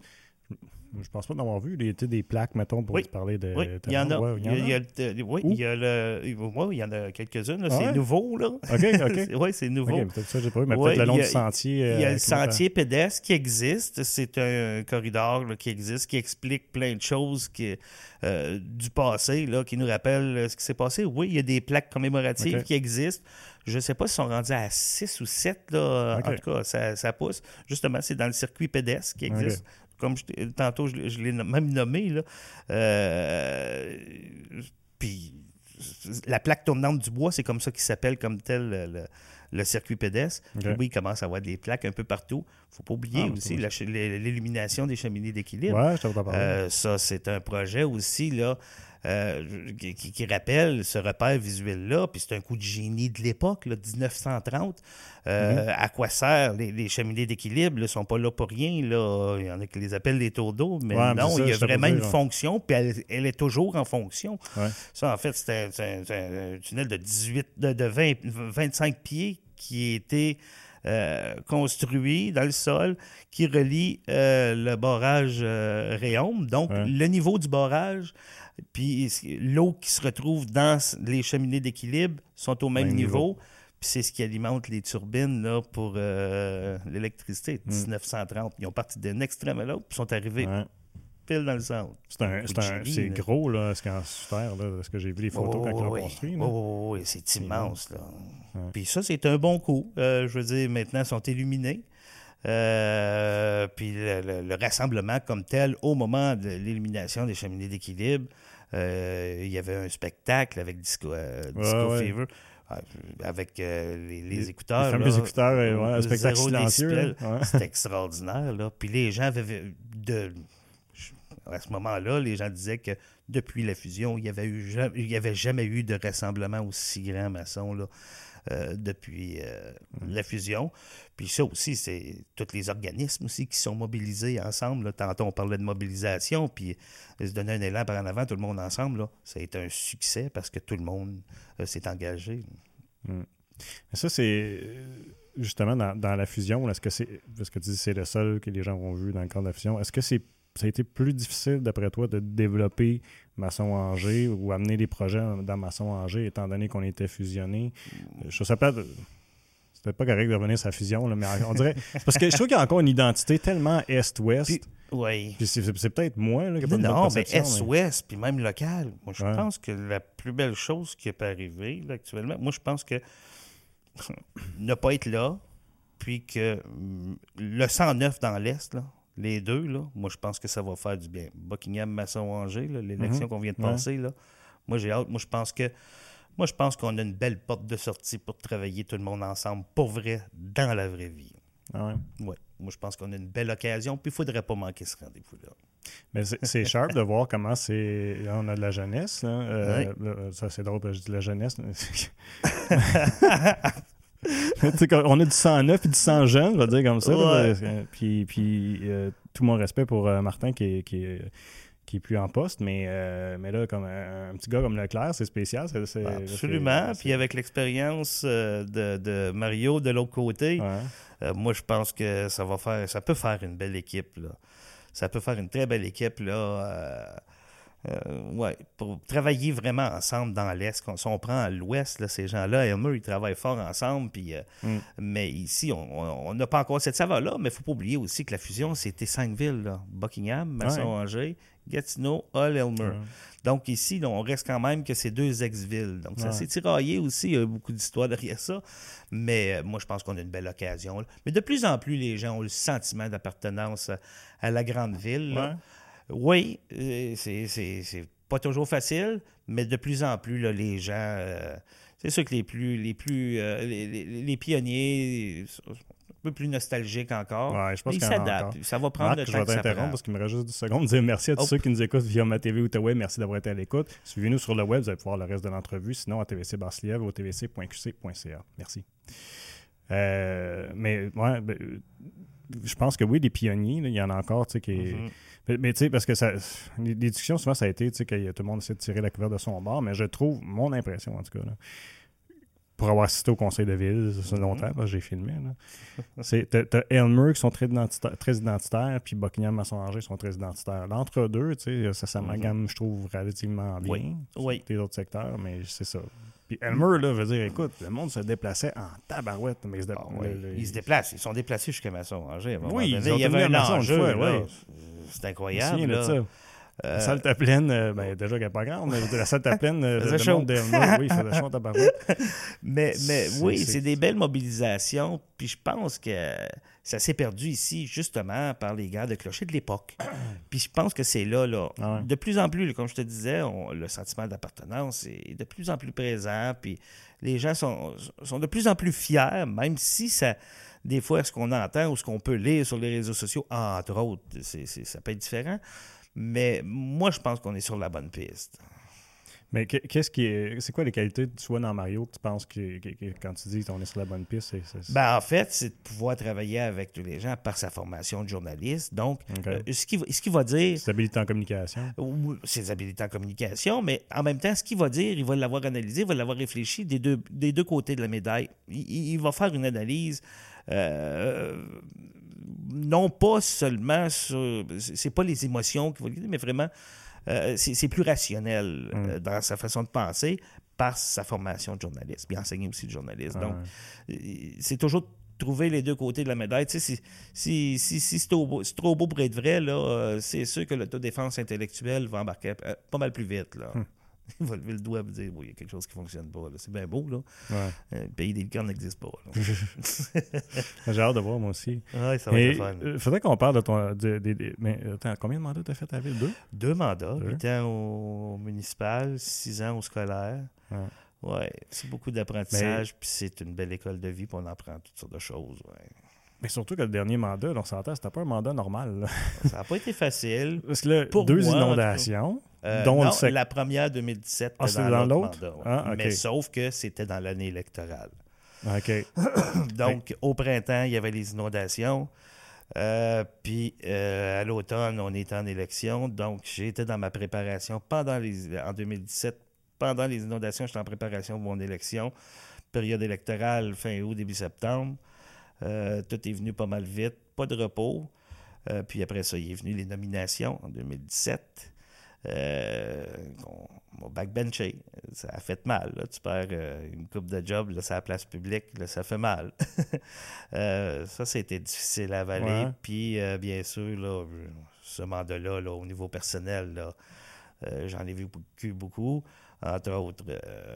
je pense pas d'avoir vu des, des plaques, mettons, pour parler de. Oui, il y en a. oui, il y, a le, il y en a quelques-unes. c'est nouveau, là. OK, OK. *laughs* oui, c'est nouveau. peut-être ça, j'ai pas vu, mais peut-être le long du sentier. il y a euh, le sentier pédestre qui existe. C'est un corridor qui existe, qui explique plein de choses qui, euh, du passé, là, qui nous rappelle ce qui s'est passé. Oui, il y a des plaques commémoratives qui existent. Je ne sais pas s'ils sont rendus à 6 ou 7, là. En tout cas, ça, ça pousse. Justement, c'est dans le circuit pédestre qui existe comme tantôt je, l'ai même nommé. Là. Euh, puis la plaque tournante du bois, c'est comme ça qu'il s'appelle comme tel le, circuit pédestre. Oui, il commence à avoir des plaques un peu partout. Il ne faut pas oublier ah, aussi l'illumination des cheminées d'équilibre. Ouais, je euh, ça, c'est un projet aussi là, euh, qui, rappelle ce repère visuel-là. Puis c'est un coup de génie de l'époque, 1930. Euh, mhm. À quoi servent les, cheminées d'équilibre? ne sont pas là pour rien. Là. Il y en a qui les appellent les tours d'eau, mais non, il y a vraiment une fonction, puis elle, est toujours en fonction. Ça, en fait, c'est un, tunnel de 18, de, 20, 25 pieds qui était euh, construit dans le sol qui relie le barrage euh, Réaume. Donc, le niveau du barrage puis l'eau qui se retrouve dans les cheminées d'équilibre sont au même, niveau. Puis c'est ce qui alimente les turbines là, pour euh, l'électricité. 1930. Mm. Ils ont parti d'un extrême à l'autre, puis sont arrivés pile dans le centre. C'est gros, là, ce qu'en terre, là, ce que j'ai vu les photos quand ils l'ont construit. Oui, c'est immense. Là. Puis ça, c'est un bon coup. Euh, je veux dire, maintenant, ils sont illuminés. Euh, puis le, le, rassemblement comme tel, au moment de l'élimination des cheminées d'équilibre, euh, il y avait un spectacle avec Disco, euh, Disco Ouais. Fever, euh, avec les, les écouteurs. Les fameux là, écouteurs, ouais, un spectacle silencieux. Ouais. C'était extraordinaire. Là. Puis les gens avaient de à ce moment-là, les gens disaient que depuis la fusion, il n'y avait, eu, ja- il y avait jamais eu de rassemblement aussi grand maçon là, euh, depuis euh, la fusion. Puis ça aussi, c'est tous les organismes aussi qui sont mobilisés ensemble. Tantôt, on parlait de mobilisation, puis se donner un élan par en avant, tout le monde ensemble. Ça a été un succès parce que tout le monde euh, s'est engagé. Mais ça, c'est justement dans, la fusion. Est-ce que c'est. Parce que tu dis c'est le seul que les gens ont vu dans le cadre de la fusion. Est-ce que c'est ça a été plus difficile, d'après toi, de développer Maçon Angers ou amener des projets dans Maçon Angers, étant donné qu'on était fusionnés? Je trouve ça pas. C'était pas correct de revenir sur la fusion, là, mais on dirait. Parce que je trouve qu'il y a encore une identité tellement Est-Ouest. Oui. Puis c'est peut-être moi là, qui a pas Non, mais S-Ouest, puis même local. Moi, je Ouais. pense que la plus belle chose qui peut arriver là, actuellement, moi, je pense que *clears throat* ne pas être là, puis que hum, le 109 dans l'Est, là, les deux, là, moi, je pense que ça va faire du bien. Buckingham, Masson, Angers, là, l'élection Mhm. qu'on vient de Ouais. passer, là, moi, j'ai hâte. Moi, je pense que moi, je pense qu'on a une belle porte de sortie pour travailler tout le monde ensemble, pour vrai, dans la vraie vie. Ah ouais. Ouais. Moi, je pense qu'on a une belle occasion, puis il ne faudrait pas manquer ce rendez-vous-là. Mais c'est- sharp de voir comment c'est. On a de la jeunesse. Là. Euh, ça, c'est drôle, parce que je dis la jeunesse. *laughs* *laughs* On a du 109 et du 100 jeunes, je vais dire comme ça. Ouais. puis puis euh, tout mon respect pour euh, Martin qui est, qui, est, qui est plus en poste, mais, euh, mais là, comme un, un petit gars comme Leclerc, c'est spécial. Absolument. Puis avec l'expérience de, de Mario de l'autre côté, Ouais. moi je pense que ça va faire, ça peut faire une belle équipe. Là. Ça peut faire une très belle équipe là. Euh, ouais, pour travailler vraiment ensemble dans l'Est. Quand- Si on prend l'Ouest, ces gens-là, Elmer, ils travaillent fort ensemble. Puis, euh, Mm. Mais ici, on- n'a pas encore cette saveur-là. Mais il ne faut pas oublier aussi que la fusion, c'était cinq villes. là. Buckingham, Masson-Angers, Gatineau, Hull, Elmer. Donc ici, là, on reste quand même que ces deux ex-villes. Donc ça s'est tiraillé aussi, il y a beaucoup d'histoires derrière ça. Mais euh, moi, je pense qu'on a une belle occasion. là. Mais de plus en plus, les gens ont le sentiment d'appartenance à, à la grande ville. là. Ouais. Oui, euh, c'est- pas toujours facile, mais de plus en plus, là, les gens... euh, c'est sûr que les plus... Les, plus, euh, les, les- les pionniers sont un peu plus nostalgiques encore. Ouais, je pense ils s'adaptent. Ça va prendre Marc, le je temps vais que ça t'interrompre parce qu'il me reste juste 10 secondes. Dire merci à tous Oh. ceux qui nous écoutent via ma TV Outaouais. Merci d'avoir été à l'écoute. Suivez-nous sur le web, vous allez pouvoir le reste de l'entrevue. Sinon, à TVC Basse-Lièvre au tvc.qc.ca. Merci. Euh, mais ouais, ben, je pense que oui, des pionniers, là, il y en a encore, tu sais, qui. Mhm. Mais, mais tu sais, parce que ça, les, les discussions, souvent, ça a été, tu sais, que tout le monde essaie de tirer la couverture de son bord, mais je trouve, mon impression, en tout cas, là, pour avoir assisté au conseil de ville, ça fait Mhm. longtemps, parce que j'ai filmé, là, c'est, t'as, Elmer qui sont très identitaires, très identitaires puis Buckingham Masson-Angers sont très identitaires. L'entre-deux, tu sais, ça s'amalgame, je trouve, relativement bien. Mhm. Oui, oui. Les autres secteurs, mais c'est ça. Puis Elmer, là, veut dire, écoute, le monde se déplaçait en tabarouette, mais se, dé- Ah le- le- Ils se déplacent. Ils sont déplacés jusqu'à Masson-Angers. Oui, donné. ils ont il y avait un enjeu. Je me incroyable. là. Ça. Euh, La salle était pleine, euh, ben, déjà qu'elle n'est pas grande, mais la salle était *laughs* pleine euh, de chaud. monde. Oui, il faisait chaud tabarouette. *laughs* mais, mais oui, c'est- des belles mobilisations. Puis je pense que ça s'est perdu ici, justement, par les gars de clocher de l'époque. *clears throat* Puis je pense que c'est là, là. Ah ouais. De plus en plus, comme je te disais, on- le sentiment d'appartenance est de plus en plus présent. Puis les gens sont, sont de plus en plus fiers, même si ça. Des fois, ce qu'on entend ou ce qu'on peut lire sur les réseaux sociaux, entre autres, c'est- ça peut être différent. Mais moi, je pense qu'on est sur la bonne piste. Mais que- qu'est-ce qui est. C'est quoi les qualités, soit dans Mario, que tu penses que, que- que- quand tu dis qu'on est sur la bonne piste? c'est- Ben, en fait, c'est de pouvoir travailler avec tous les gens par sa formation de journaliste. Donc, euh, ce qu'il va, ce qu'il va dire, Stabilité en communication. ou ses habiletés en communication, mais en même temps, ce qu'il va dire, il va l'avoir analysé, il va l'avoir réfléchi des deux, des deux côtés de la médaille. Il, il- il va faire une analyse. euh, non pas seulement sur. C'est pas les émotions qui vont guider, mais vraiment, euh, c'est plus rationnel euh, dans sa façon de penser par sa formation de journaliste. Puis enseigner aussi de journaliste. Donc, Ouais. euh, c'est toujours trouver les deux côtés de la médaille. Tu sais, si, si, si, si c'est trop, beau- pour être vrai, là, euh, c'est sûr que l'autodéfense intellectuelle va embarquer pas mal plus vite. Là. *laughs* il va lever le doigt et dire oui, il y a quelque chose qui ne fonctionne pas. C'est bien beau, là. Ouais. Euh, le pays des licornes n'existe pas. *laughs* J'ai hâte de voir, moi aussi. ouais, ça va Mais être le fun. euh, faudrait qu'on parle de ton. de- mais attends, combien de mandats t'as fait à la ville? Deux? Deux mandats, Deux. huit ans au municipal, six ans au scolaire. Ouais. Ouais, c'est beaucoup d'apprentissage, puis c'est une belle école de vie, puis on apprend toutes sortes de choses. ouais. Mais surtout que le dernier mandat, on s'entend, c'était pas un mandat normal. là. Ça n'a pas été facile. Parce que là, Pour deux moi, inondations, Euh, dont non, le la première 2017 Ah, était c'était dans l'autre? mandat, ouais. Ah. Mais sauf que c'était dans l'année électorale. OK. *coughs* Donc, au printemps, il y avait les inondations. Euh, puis euh, à l'automne, on était en élection. Donc, j'étais dans ma préparation pendant les en 2017. Pendant les inondations, j'étais en préparation pour mon élection. Période électorale, fin août, début septembre. Euh, tout est venu pas mal vite. Pas de repos. Puis après ça, il est venu les nominations en 2017. Euh, on m'a backbenché. Ça a fait mal. là. Tu perds euh, une coupe de job, là, à la place publique, là, ça fait mal. *laughs* Euh, ça, c'était difficile à avaler. Puis, euh, bien sûr, là, ce mandat-là, là, au niveau personnel, là, j'en ai vu beaucoup. Entre autres,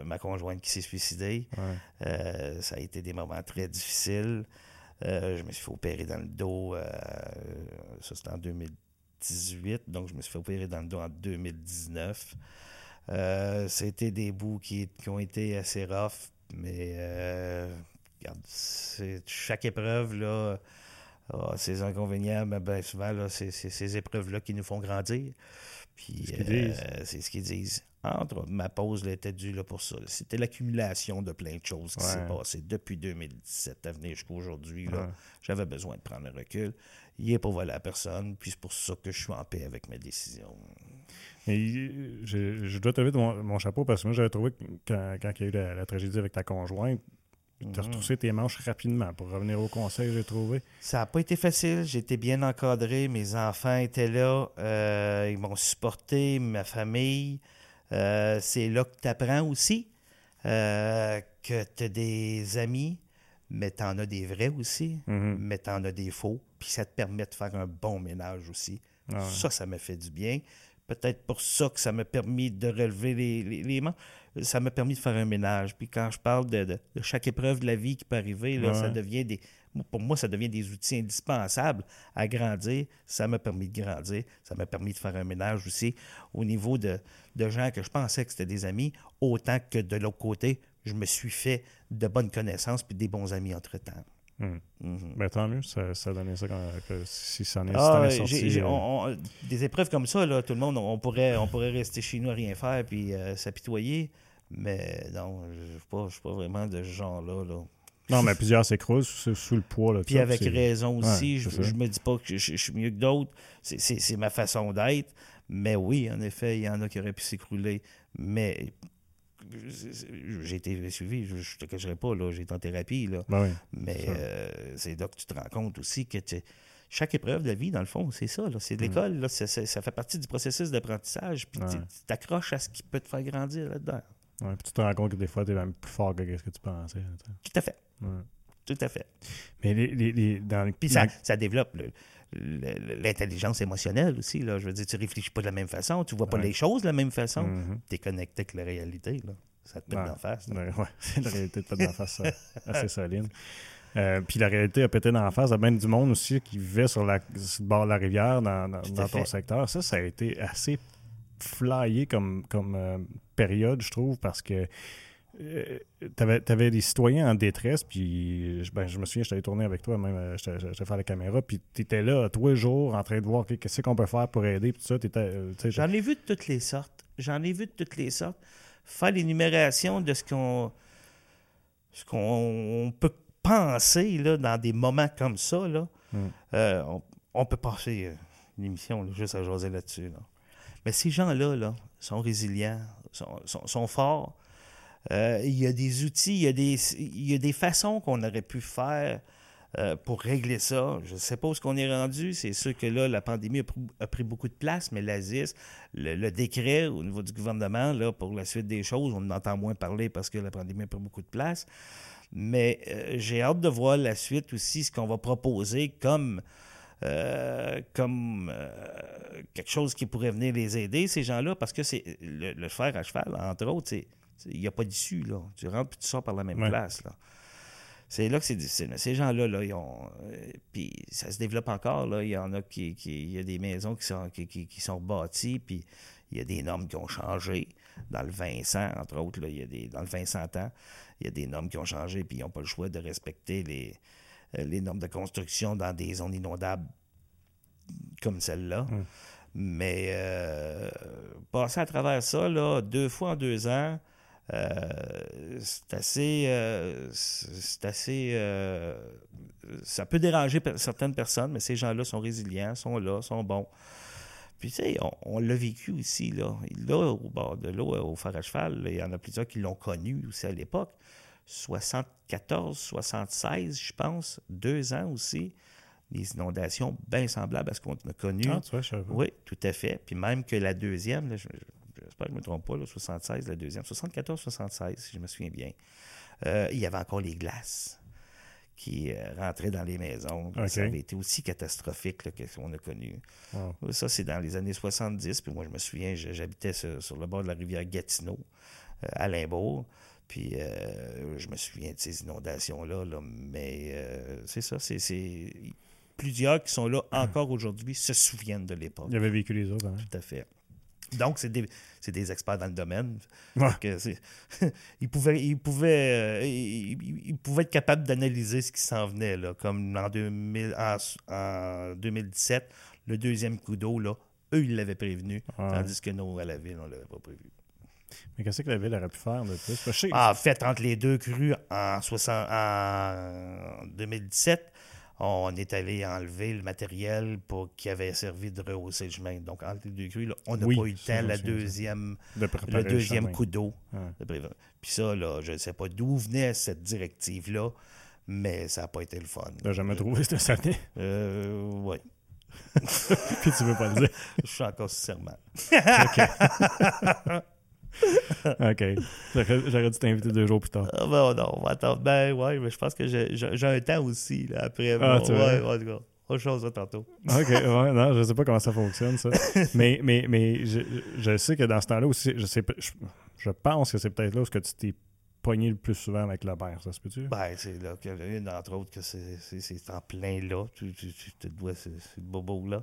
ma conjointe qui s'est suicidée. Ouais. Ça a été des moments très difficiles. Je me suis fait opérer dans le dos. ça, c'était en 2018. Donc, je me suis fait opérer dans le dos en 2019. Euh, C'était des bouts qui, qui ont été assez rough. Mais, euh, regarde, chaque épreuve, là, a ses inconvénients. Mais ben, souvent, là, c'est ces épreuves-là qui nous font grandir. Puis, C'est ce qu'ils euh, disent. Entre ma pause là, était due là, pour ça. C'était l'accumulation de plein de choses qui Ouais. s'est passé depuis 2017 à venir jusqu'à aujourd'hui. là. Ouais. J'avais besoin de prendre un recul. Il n'est pas volé à personne, puis c'est pour ça que je suis en paix avec mes décisions. Je, je dois te lever de mon, mon chapeau parce que moi, j'avais trouvé que quand, quand il y a eu la, la tragédie avec ta conjointe, tu as Mhm. retroussé tes manches rapidement pour revenir au conseil, j'ai trouvé. Ça n'a pas été facile. J'étais bien encadré. Mes enfants étaient là. Euh, ils m'ont supporté, ma famille. Euh, c'est là que tu apprends aussi euh, que tu as des amis, mais tu en as des vrais aussi, Mhm. mais tu en as des faux. Puis ça te permet de faire un bon ménage aussi. Ah ouais. Ça, ça m'a fait du bien. Peut-être pour ça que ça m'a permis de relever les, les, les mains. Ça m'a permis de faire un ménage. Puis quand je parle de, de- de chaque épreuve de la vie qui peut arriver, là, Ouais. ça devient des. Pour moi, ça devient des outils indispensables à grandir. Ça m'a permis de grandir. Ça m'a permis de faire un ménage aussi au niveau de, de gens que je pensais que c'était des amis, autant que de l'autre côté, je me suis fait de bonnes connaissances puis des bons amis entre-temps. Ben, tant mieux, ça, ça donnait ça quand, que si ça en est, Ah, sorti. euh, on- on- des épreuves comme ça, là, tout le monde, on pourrait, on pourrait rester chez nous à rien faire puis euh, s'apitoyer. Mais non, je ne suis pas, vraiment de ce genre-là. Là. Non, mais plusieurs s'écroulent sous, sous le poids. Là, Puis ça, avec raison aussi, Ouais, je, je me dis pas que je, je- suis mieux que d'autres. C'est ma façon d'être. Mais oui, en effet, il y en a qui auraient pu s'écrouler. Mais j'ai été suivi, je ne te cacherai pas, là, j'ai été en thérapie. Là. Ben oui. Mais euh, c'est là que tu te rends compte aussi que tu- chaque épreuve de la vie, dans le fond, c'est ça. C'est de Mm. l'école. c'est- ça fait partie du processus d'apprentissage. Puis Ouais. tu t'accroches à ce qui peut te faire grandir là-dedans. Ouais, puis tu te rends compte que des fois, tu es même plus fort que ce que tu pensais. Tout à fait. Ouais. Tout à fait. Mais les, les- les- dans le- Puis ça, ça développe le- l'intelligence émotionnelle aussi. Là. Je veux dire, tu réfléchis pas de la même façon, tu vois pas Ouais. les choses de la même façon. Mhm. Tu es connecté avec la réalité. Là. Ça te Ouais. d'en face. là. Ouais, *laughs* la réalité de péter d'en face *laughs* assez solide. Euh, puis la réalité a pété d'en face à bien du monde aussi qui vivait sur, la, sur le bord de la rivière dans, dans- dans ton secteur. Ça, ça a été assez flyé comme, comme euh, période, je trouve, parce que tu avais, des citoyens en détresse, puis je- ben, je me souviens, je t'avais tourné avec toi, même, euh, j'étais j'étais faire la caméra, puis tu étais là tous les jours en train de voir qu'est-ce qu'on peut faire pour aider, puis tout ça. euh, J'en ai vu de toutes les sortes. J'en ai vu de toutes les sortes. Faire l'énumération de ce qu'on ce qu'on on peut penser là, dans des moments comme ça, là, Mm. euh, on, on peut passer euh, une émission là, juste à jaser là-dessus. là. Mais ces gens-là là, sont résilients, sont, sont- sont forts. Euh, il y a des outils, il y a des, il y a des façons qu'on aurait pu faire euh, pour régler ça. Je ne sais pas où ce qu'on est rendu. C'est sûr que là, la pandémie a, pr- a pris beaucoup de place, mais l'ASIS, le, décret au niveau du gouvernement, là, pour la suite des choses, on en entend moins parler parce que la pandémie a pris beaucoup de place. Mais euh, j'ai hâte de voir la suite aussi, ce qu'on va proposer comme comme quelque chose qui pourrait venir les aider, ces gens-là, parce que c'est le, le fer à cheval, entre autres, c'est il n'y a pas d'issue, là. Tu rentres puis tu sors par la même Ouais. place, là. C'est là que c'est difficile. Mais ces gens-là, là, ils ont. euh, puis ça se développe encore, là. Il y en a qui. qui- il y a des maisons qui sont, qui, qui- qui sont bâties, puis il y a des normes qui ont changé. Dans le Vincent, entre autres, là, il y a des, dans le Vincent temps, il y a des normes qui ont changé, puis ils n'ont pas le choix de respecter les, euh, les normes de construction dans des zones inondables comme celle-là. Mais euh, passer à travers ça, là, deux fois en deux ans, euh, c'est assez. euh, c'est assez. euh, ça peut déranger certaines personnes, mais ces gens-là sont résilients, sont là, sont bons. Puis, tu sais, on, on l'a vécu aussi, là. Là, au bord de l'eau, au phare à cheval, il y en a plusieurs qui l'ont connu aussi à l'époque. 74, 76, je pense, deux ans aussi, des inondations bien semblables à ce qu'on a connu. Ah, tu vois, je. Oui, tout à fait. Puis même que la deuxième, là, je- je- j'espère que je ne me trompe pas, là, 76, la deuxième, 74-76, si je me souviens bien, euh, il y avait encore les glaces qui euh, rentraient dans les maisons. Ça avait été aussi catastrophique là, que ce qu'on a connu. Wow. Ça, c'est dans les années 70. Puis moi, je me souviens, j'habitais sur, sur le bord de la rivière Gatineau, euh, à Limbourg. Puis euh, je me souviens de ces inondations-là. là, mais euh, c'est ça, c'est-. Plusieurs qui sont là encore aujourd'hui se souviennent de l'époque. Il avait vécu les autres. Hein? Tout à fait. Donc, c'est des, des experts dans le domaine. Ouais. *laughs* Ils, pouvaient, ils, pouvaient, euh, ils, pouvaient être capables d'analyser ce qui s'en venait. Là, comme en, 2000, en, en 2017, le deuxième coup d'eau, eux, ils l'avaient prévenu. Ouais. Tandis que nous, à la ville, on ne l'avait pas prévu. Mais qu'est-ce que la ville aurait pu faire de plus? En fait, entre les deux crues en, 60 en 2017, on est allé enlever le matériel pour, qui avait servi de rehausser le chemin. Donc, entre les deux crues, là, on n'a Oui, pas eu le temps, la deuxième, de le deuxième coup d'eau. De. Puis ça, là, je ne sais pas d'où venait cette directive-là, mais ça n'a pas été le fun. T'as jamais trouvé cette année? Euh, oui. *laughs* Puis tu veux pas le dire. *laughs* Je suis encore serment. *laughs* OK. *laughs* J'aurais j'aurais dû t'inviter deux jours plus tard. Ah ben non, on va attendre. Ben ouais, mais je pense que j'ai un temps aussi, là, après. Ah, Bon, tu ouais, vois. en tout cas. Autre chose, là, tantôt. OK, *laughs* ouais, non, je sais pas comment ça fonctionne, ça. *laughs* mais mais, mais je, je sais que dans ce temps-là aussi, je, sais, je, je pense que c'est peut-être là où est-ce que tu t'es pogné le plus souvent avec la paire, ça se peut-tu? Ben, c'est là qu'il y en a une, entre autres, que c'est- en plein là. Tu, tu, tu te dois ce, ce bobo-là.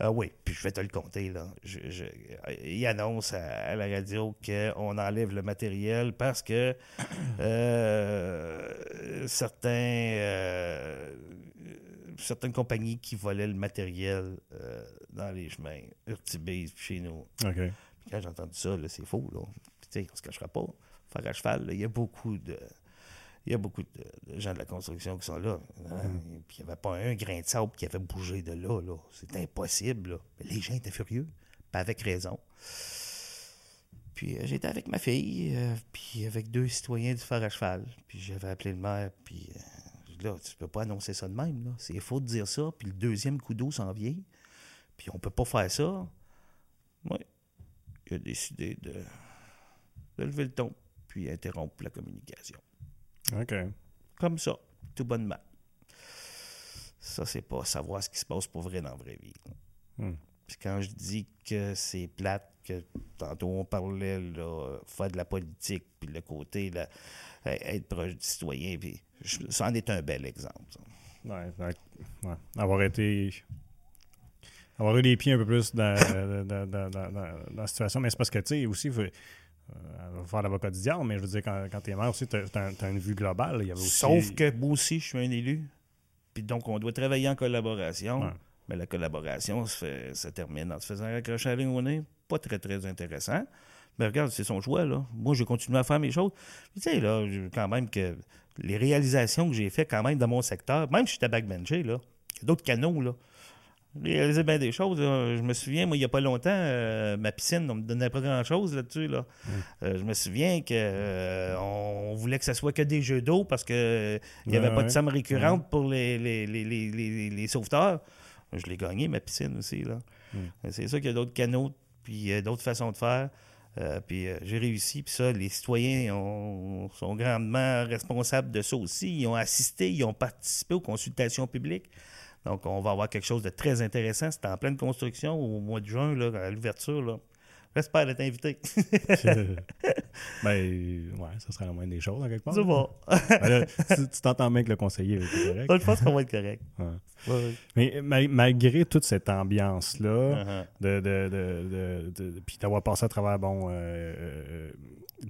Ah oui, puis je vais te le compter, là. Je, je- il annonce à, à la radio qu'on enlève le matériel parce que *coughs* euh, certains, euh, certaines compagnies qui volaient le matériel euh, dans les chemins, Urtibise, puis chez nous. Puis quand j'ai entendu ça, c'est faux, là. Puis, tu sais, on se cachera pas. Faire à cheval, là, il y a beaucoup de... Il y a beaucoup de, gens de la construction qui sont là. hein. Puis il n'y avait pas un grain de sable qui avait bougé de là. là. C'est impossible. là. Mais les gens étaient furieux. Pas avec raison. Puis euh, j'étais avec ma fille, euh, puis avec deux citoyens du phare à cheval. Puis j'avais appelé le maire, puis euh, là, tu peux pas annoncer ça de même. là. C'est faux de dire ça, puis le deuxième coup d'eau s'en vient. Puis on peut pas faire ça. Oui. Il a décidé de, de lever le ton, puis interrompre la communication. OK. Comme ça, tout bonnement. Ça, c'est pas savoir ce qui se passe pour vrai dans la vraie vie. Hmm. Puis quand je dis que c'est plate, que tantôt on parlait, là, faire de la politique, puis le côté, là, être proche du citoyen, puis je- ça en est un bel exemple. Ouais, ouais. Avoir été. Avoir eu les pieds un peu plus dans, dans, dans, dans- dans- dans la situation. Mais c'est parce que, tu sais, aussi, faut, euh, faire l'avocat du diable, mais je veux dire, quand, quand t'es maire aussi, t'as as, une vue globale. Il y avait aussi... Sauf que moi aussi, je suis un élu. Puis donc, on doit travailler en collaboration. Ouais. Mais la collaboration se, fait, se termine en se faisant raccrocher à au nez. Pas très, très intéressant. Mais regarde, c'est son choix, là. Moi, j'ai continué à faire mes choses. Tu sais, là, quand même que les réalisations que j'ai faites, quand même, dans mon secteur, même si j'étais backbenché, là, il y a d'autres canaux, là. Réalisé bien des choses. là. Je me souviens, moi, il n'y a pas longtemps, euh, ma piscine, on me donnait pas grand-chose là-dessus. Là. Euh, je me souviens que euh, on voulait que ça soit que des jeux d'eau parce qu'il n'y avait Ouais, pas de somme récurrente pour les, les, les, les, sauveteurs. Je l'ai gagné, ma piscine aussi. Là. C'est sûr qu'il y a d'autres canaux, puis euh, d'autres façons de faire. Puis j'ai réussi, puis ça, les citoyens ont- sont grandement responsables de ça aussi. Ils ont assisté, ils ont participé aux consultations publiques. Donc, on va avoir quelque chose de très intéressant. C'est en pleine construction au mois de juin, là, à l'ouverture. Là. J'espère d'être invité. *laughs* ben, ouais, ça serait la moindre des choses, en quelque part. C'est bon. *laughs* Ben tu tu t'entends bien que le conseiller est correct. je pense qu'on va être correct. *laughs* Ouais. Ouais. Mais ma- malgré toute cette ambiance-là, Uh-huh. de, de, de, de- de- puis d'avoir passé à travers, bon, euh, euh,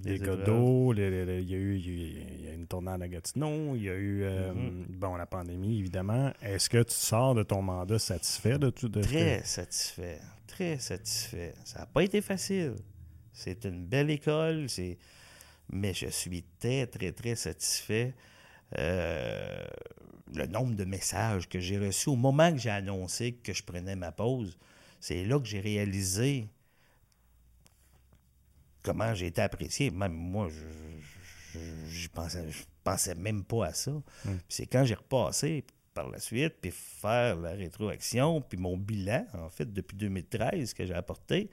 Les le- il y, a eu- y y a une tornade à Gatineau, il y a eu, euh, Mhm. bon, la pandémie, évidemment. Est-ce que tu sors de ton mandat satisfait de tout? De Très satisfait. Très satisfait. Ça n'a pas été facile. C'est une belle école, c'est... mais je suis très, très, très satisfait. Euh, le nombre de messages que j'ai reçus au moment que j'ai annoncé que je prenais ma pause, c'est là que j'ai réalisé comment j'ai été apprécié. Même moi, je, je, pensais, je pensais même pas à ça. Puis C'est quand j'ai repassé par la suite, puis faire la rétroaction, puis mon bilan, en fait, depuis 2013 que j'ai apporté.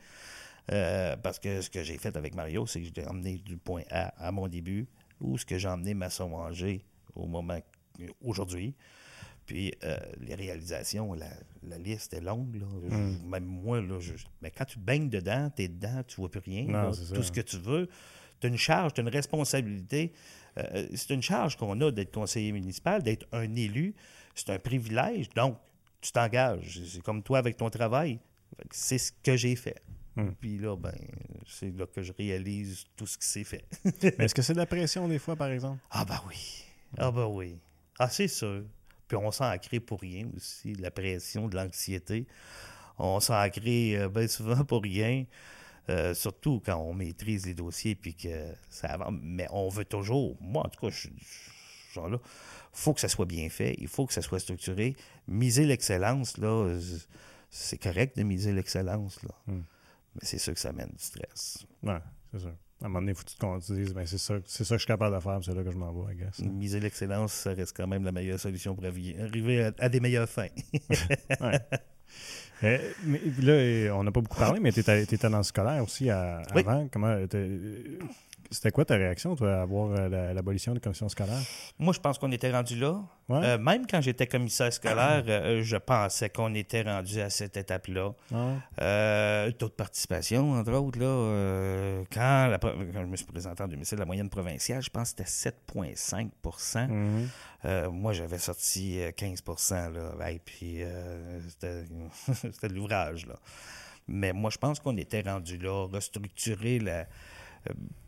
Euh, parce que ce que j'ai fait avec Mario, c'est que je l'ai emmené du point A à mon début, ou ce que j'ai emmené Masson Manger au moment aujourd'hui. Puis euh, les réalisations, la, la liste est longue. Là. Je- même moi, là, je- mais quand tu baignes dedans, tu es dedans, tu vois plus rien. Non, là. tout ce que tu veux. Tu as une charge, tu as une responsabilité. Euh, c'est une charge qu'on a d'être conseiller municipal, d'être un élu. C'est un privilège. Donc, tu t'engages. C'est comme toi avec ton travail. C'est ce que j'ai fait. Hmm. Puis là, ben, c'est là que je réalise tout ce qui s'est fait. Mais est-ce que c'est de la pression des fois, par exemple? Ah ben oui. Ah ben oui. Ah, c'est sûr. Puis on s'en crée pour rien aussi, de la pression, de l'anxiété. On s'en crée euh, bien souvent pour rien. Euh, surtout quand on maîtrise les dossiers puis que ça avance. Mais on veut toujours, moi en tout cas, je suis ce genre-là, faut que ça soit bien fait, il faut que ça soit structuré. Miser l'excellence, là, c'est correct de miser l'excellence, là. Hmm. Mais c'est sûr que ça amène du stress. Ouais, c'est sûr. À un moment donné, il faut que tu te dises, ben, c'est ça, c'est ça que je suis capable de faire, c'est là que je m'en vais, I guess. Miser l'excellence, ça reste quand même la meilleure solution pour arriver à, à des meilleures fins. *laughs* Ouais. Euh, mais là, on n'a pas beaucoup parlé, mais tu étais dans le scolaire aussi à- Oui. avant. Comment t'es- C'était quoi ta réaction, toi, à voir euh, la- l'abolition des commissions scolaires? Moi, je pense qu'on était rendu là. Ouais. Euh, même quand j'étais commissaire scolaire, euh, je pensais qu'on était rendu à cette étape-là. Ouais? Euh, taux de participation, entre autres, là, quand, la pro- quand je me suis présenté en 2007, la moyenne provinciale, je pense que c'était 7,5 Mhm. Euh, Moi, j'avais sorti euh, 15 là. Hey, puis *laughs* c'était de l'ouvrage, là. Mais moi, je pense qu'on était rendu là, restructurer la...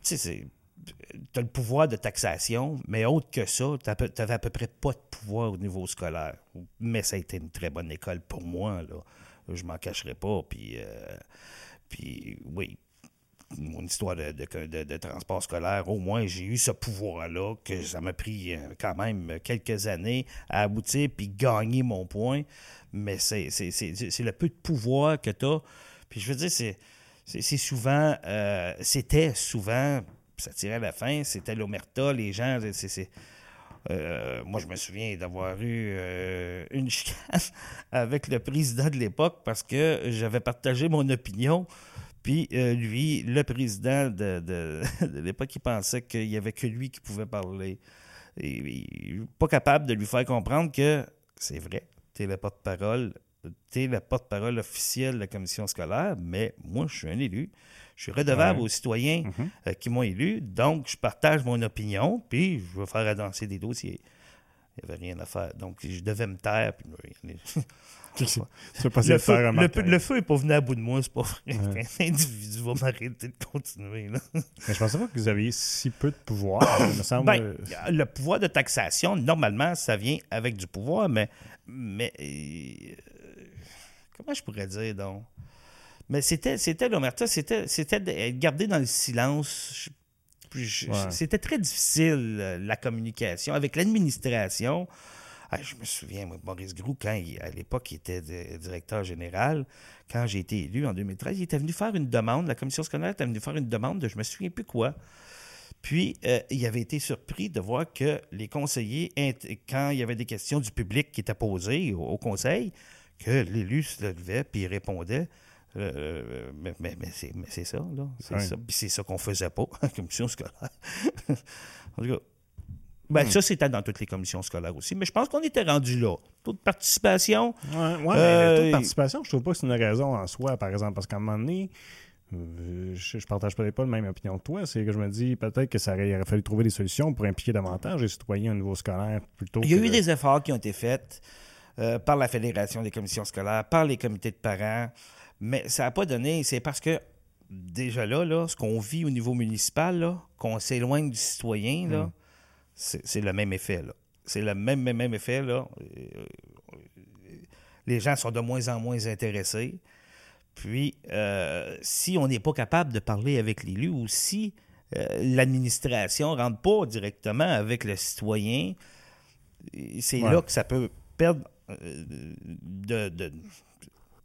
tu sais. Tu as le pouvoir de taxation, mais autre que ça, tu n'avais à peu près pas de pouvoir au niveau scolaire. Mais ça a été une très bonne école pour moi, là. Je m'en cacherai pas. Puis, euh, oui, mon histoire de, transport scolaire, au moins, j'ai eu ce pouvoir-là, que ça m'a pris euh, quand même quelques années à aboutir puis gagner mon point. Mais c'est le peu de pouvoir que tu as. Puis je veux dire, c'est c'est- souvent, euh, c'était souvent, ça tirait à la fin, c'était l'Omerta, les gens, c'est- c'est. euh, moi, je me souviens d'avoir eu euh, une chicane *laughs* avec le président de l'époque parce que j'avais partagé mon opinion. Puis lui, le président *laughs* de, l'époque, il pensait qu'il n'y avait que lui qui pouvait parler. Et, et pas capable de lui faire comprendre que c'est vrai, tu le porte-parole, tu es le porte-parole officiel de la commission scolaire, mais moi, je suis un élu. Je suis redevable Ouais. aux citoyens Mhm. euh, qui m'ont élu, donc je partage mon opinion, puis je veux faire avancer des dossiers. Il n'y avait rien à faire. Donc, je devais me taire. Puis, *laughs* pas le, feu, le, le feu est pas venu à bout de moi, c'est pas vrai. Ouais. *laughs* Un individu va m'arrêter de continuer. Là. Mais je pensais pas que vous aviez si peu de pouvoir. *coughs* Il me semble. Ben, le pouvoir de taxation, normalement, ça vient avec du pouvoir, mais, mais euh, comment je pourrais dire donc? Mais c'était, c'était l'omerta, c'était, c'était dans le silence. Ouais. C'était très difficile, euh, la communication. Avec l'administration, ah, je me souviens, moi, Maurice Groux, quand il- à l'époque il était di- directeur général, quand j'ai été élu en 2013, il était venu faire une demande, la commission scolaire était venue faire une demande de je me souviens plus quoi. Puis, euh, il avait été surpris de voir que les conseillers, quand il y avait des questions du public qui étaient posées au, au conseil, que l'élu se levait puis il répondait. Euh, mais mais, mais c'est ça, là. C'est ça. Puis c'est ça qu'on faisait pas, *laughs* la commission scolaire. *laughs* en tout cas, Ben, Ça, c'était dans toutes les commissions scolaires aussi. Mais je pense qu'on était rendu là. Taux de participation. Ouais, ouais, Euh, taux de participation, je trouve pas que c'est une raison en soi, par exemple, parce qu'à un moment donné, euh, je, je partage peut-être pas la même opinion que toi, c'est que je me dis peut-être que ça aurait, fallu trouver des solutions pour impliquer davantage les citoyens au niveau scolaire plutôt Il y a eu de- des efforts qui ont été faits euh, par la Fédération des commissions scolaires, par les comités de parents, mais ça n'a pas donné. C'est parce que déjà là, là ce qu'on vit au niveau municipal, qu'on s'éloigne du citoyen, là, c'est c'est le même effet. là. C'est le même, même, même effet. Là. Les gens sont de moins en moins intéressés. Puis, euh, si on n'est pas capable de parler avec l'élu ou si euh, l'administration ne rentre pas directement avec le citoyen, c'est Ouais. là que ça peut perdre de, de-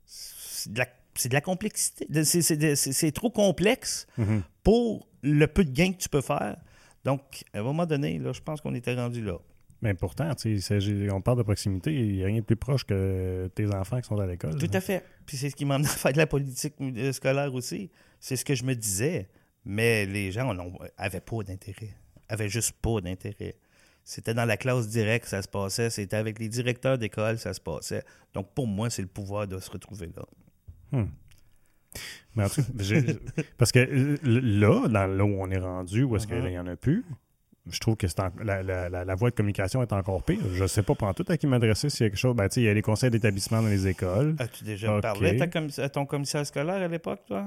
c'est de la, c'est de la complexité. C'est- trop complexe Mhm. pour le peu de gains que tu peux faire. Donc, à un moment donné, là, je pense qu'on était rendu là. Mais pourtant, on parle de proximité, il n'y a rien de plus proche que tes enfants qui sont à l'école. Tout à fait. Puis c'est ce qui m'a amené à faire de la politique euh, scolaire aussi. C'est ce que je me disais. Mais les gens n'avaient pas d'intérêt. Avaient juste pas d'intérêt. C'était dans la classe directe ça se passait. C'était avec les directeurs d'école ça se passait. Donc pour moi, c'est le pouvoir de se retrouver là. Mais en tout cas, j'ai- parce que là, dans là où on est rendu, où est-ce qu'il n'y en a plus, je trouve que en- la, la- la- la voie de communication est encore pire. Je ne sais pas tout à qui m'adresser s'il y a quelque chose. Ben, tu sais, il y a les conseils d'établissement dans les écoles. As-tu déjà parlé à, ta à ton commissaire scolaire à l'époque, toi?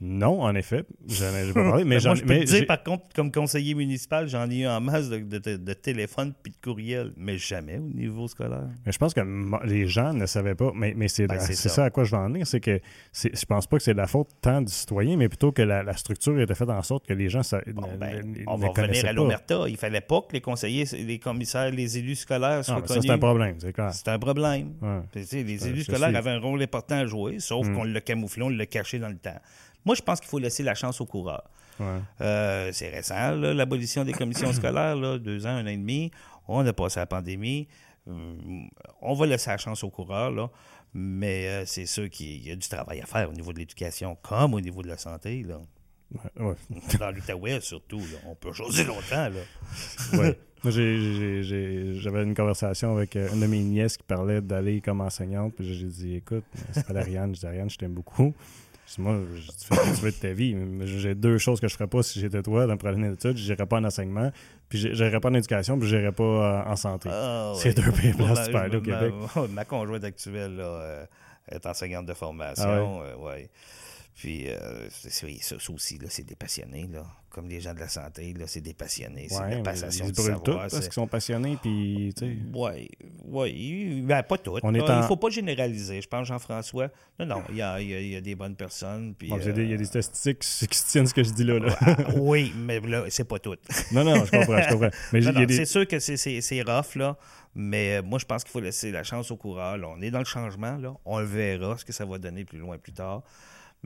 Non, en effet, j'en ai pas *laughs* parlé, mais j'en moi, je peux mais te dire, par contre, comme conseiller municipal, j'en ai eu en masse de, de, de- de téléphones puis de courriels, mais jamais au niveau scolaire. Mais je pense que les gens ne savaient pas. Mais, mais c'est Ben, c'est c'est ça. ça. à quoi je veux en venir. C'est que c'est- je pense pas que c'est de la faute tant du citoyen, mais plutôt que la, la structure était faite en sorte que les gens ça, Bon, ne- ben, ne- on ne va revenir à l'Omerta. Il fallait pas que les conseillers, les commissaires, les élus scolaires soient Ah, ça, connus. c'est un problème, c'est clair. C'est un problème. Ouais. Puis, les élus scolaires avaient un rôle important à jouer, sauf Mm. qu'on l'a camouflé, on l'a caché dans le temps. Moi, je pense qu'il faut laisser la chance aux coureurs. Ouais. Euh, c'est récent, l'abolition des commissions *clears throat* scolaires, là, deux ans, un an et demi. On a passé la pandémie. Hum, on va laisser la chance aux coureurs, là. Mais euh, c'est sûr qu'il y a du travail à faire au niveau de l'éducation, comme au niveau de la santé. Là. Ouais, ouais. *laughs* Dans l'Outaouais, surtout. là. On peut choisir longtemps. Là. Ouais. Moi, j'avais une conversation avec euh, une de mes nièces qui parlait d'aller comme enseignante. Puis j'ai dit, écoute, c'est pas Ariane. Je dis, Ariane, je t'aime beaucoup. Moi, je- tu fais ce que tu veux de ta vie. Mais J'ai deux choses que je ferais pas si j'étais toi dans le projet d'études. Je n'irais pas en enseignement, puis je n'irais pas en éducation, puis je n'irais pas euh, en santé. Ah, C'est oui. deux pires Moi, places aller au Québec. Ma, ma conjointe actuelle là, euh, est enseignante de formation. Ah euh, ouais. Puis, euh, c'est- c'est- ça, ça aussi, là, c'est des passionnés. Là. Comme les gens de la santé, là, c'est des passionnés. c'est Ouais, la passation ils du brûlent tout parce qu'ils sont passionnés, puis. Oui, oui. Ben, pas toutes. On là. est Il en- ne faut pas généraliser. Je pense, Jean-François. Non, non, il y a, il y a- il y a des bonnes personnes. Puis, Bon, il y a des- il y a euh, des statistiques *laughs* qui soutiennent ce que je dis là. là. ah, oui, mais là, c'est pas toutes. *laughs* non, non, je comprends, je comprends. Mais des... C'est sûr que c'est- c'est c'est rough, là. Mais moi, je pense qu'il faut laisser la chance au coureur. là. On est dans le changement, là. On verra, ce que ça va donner plus loin, plus tard.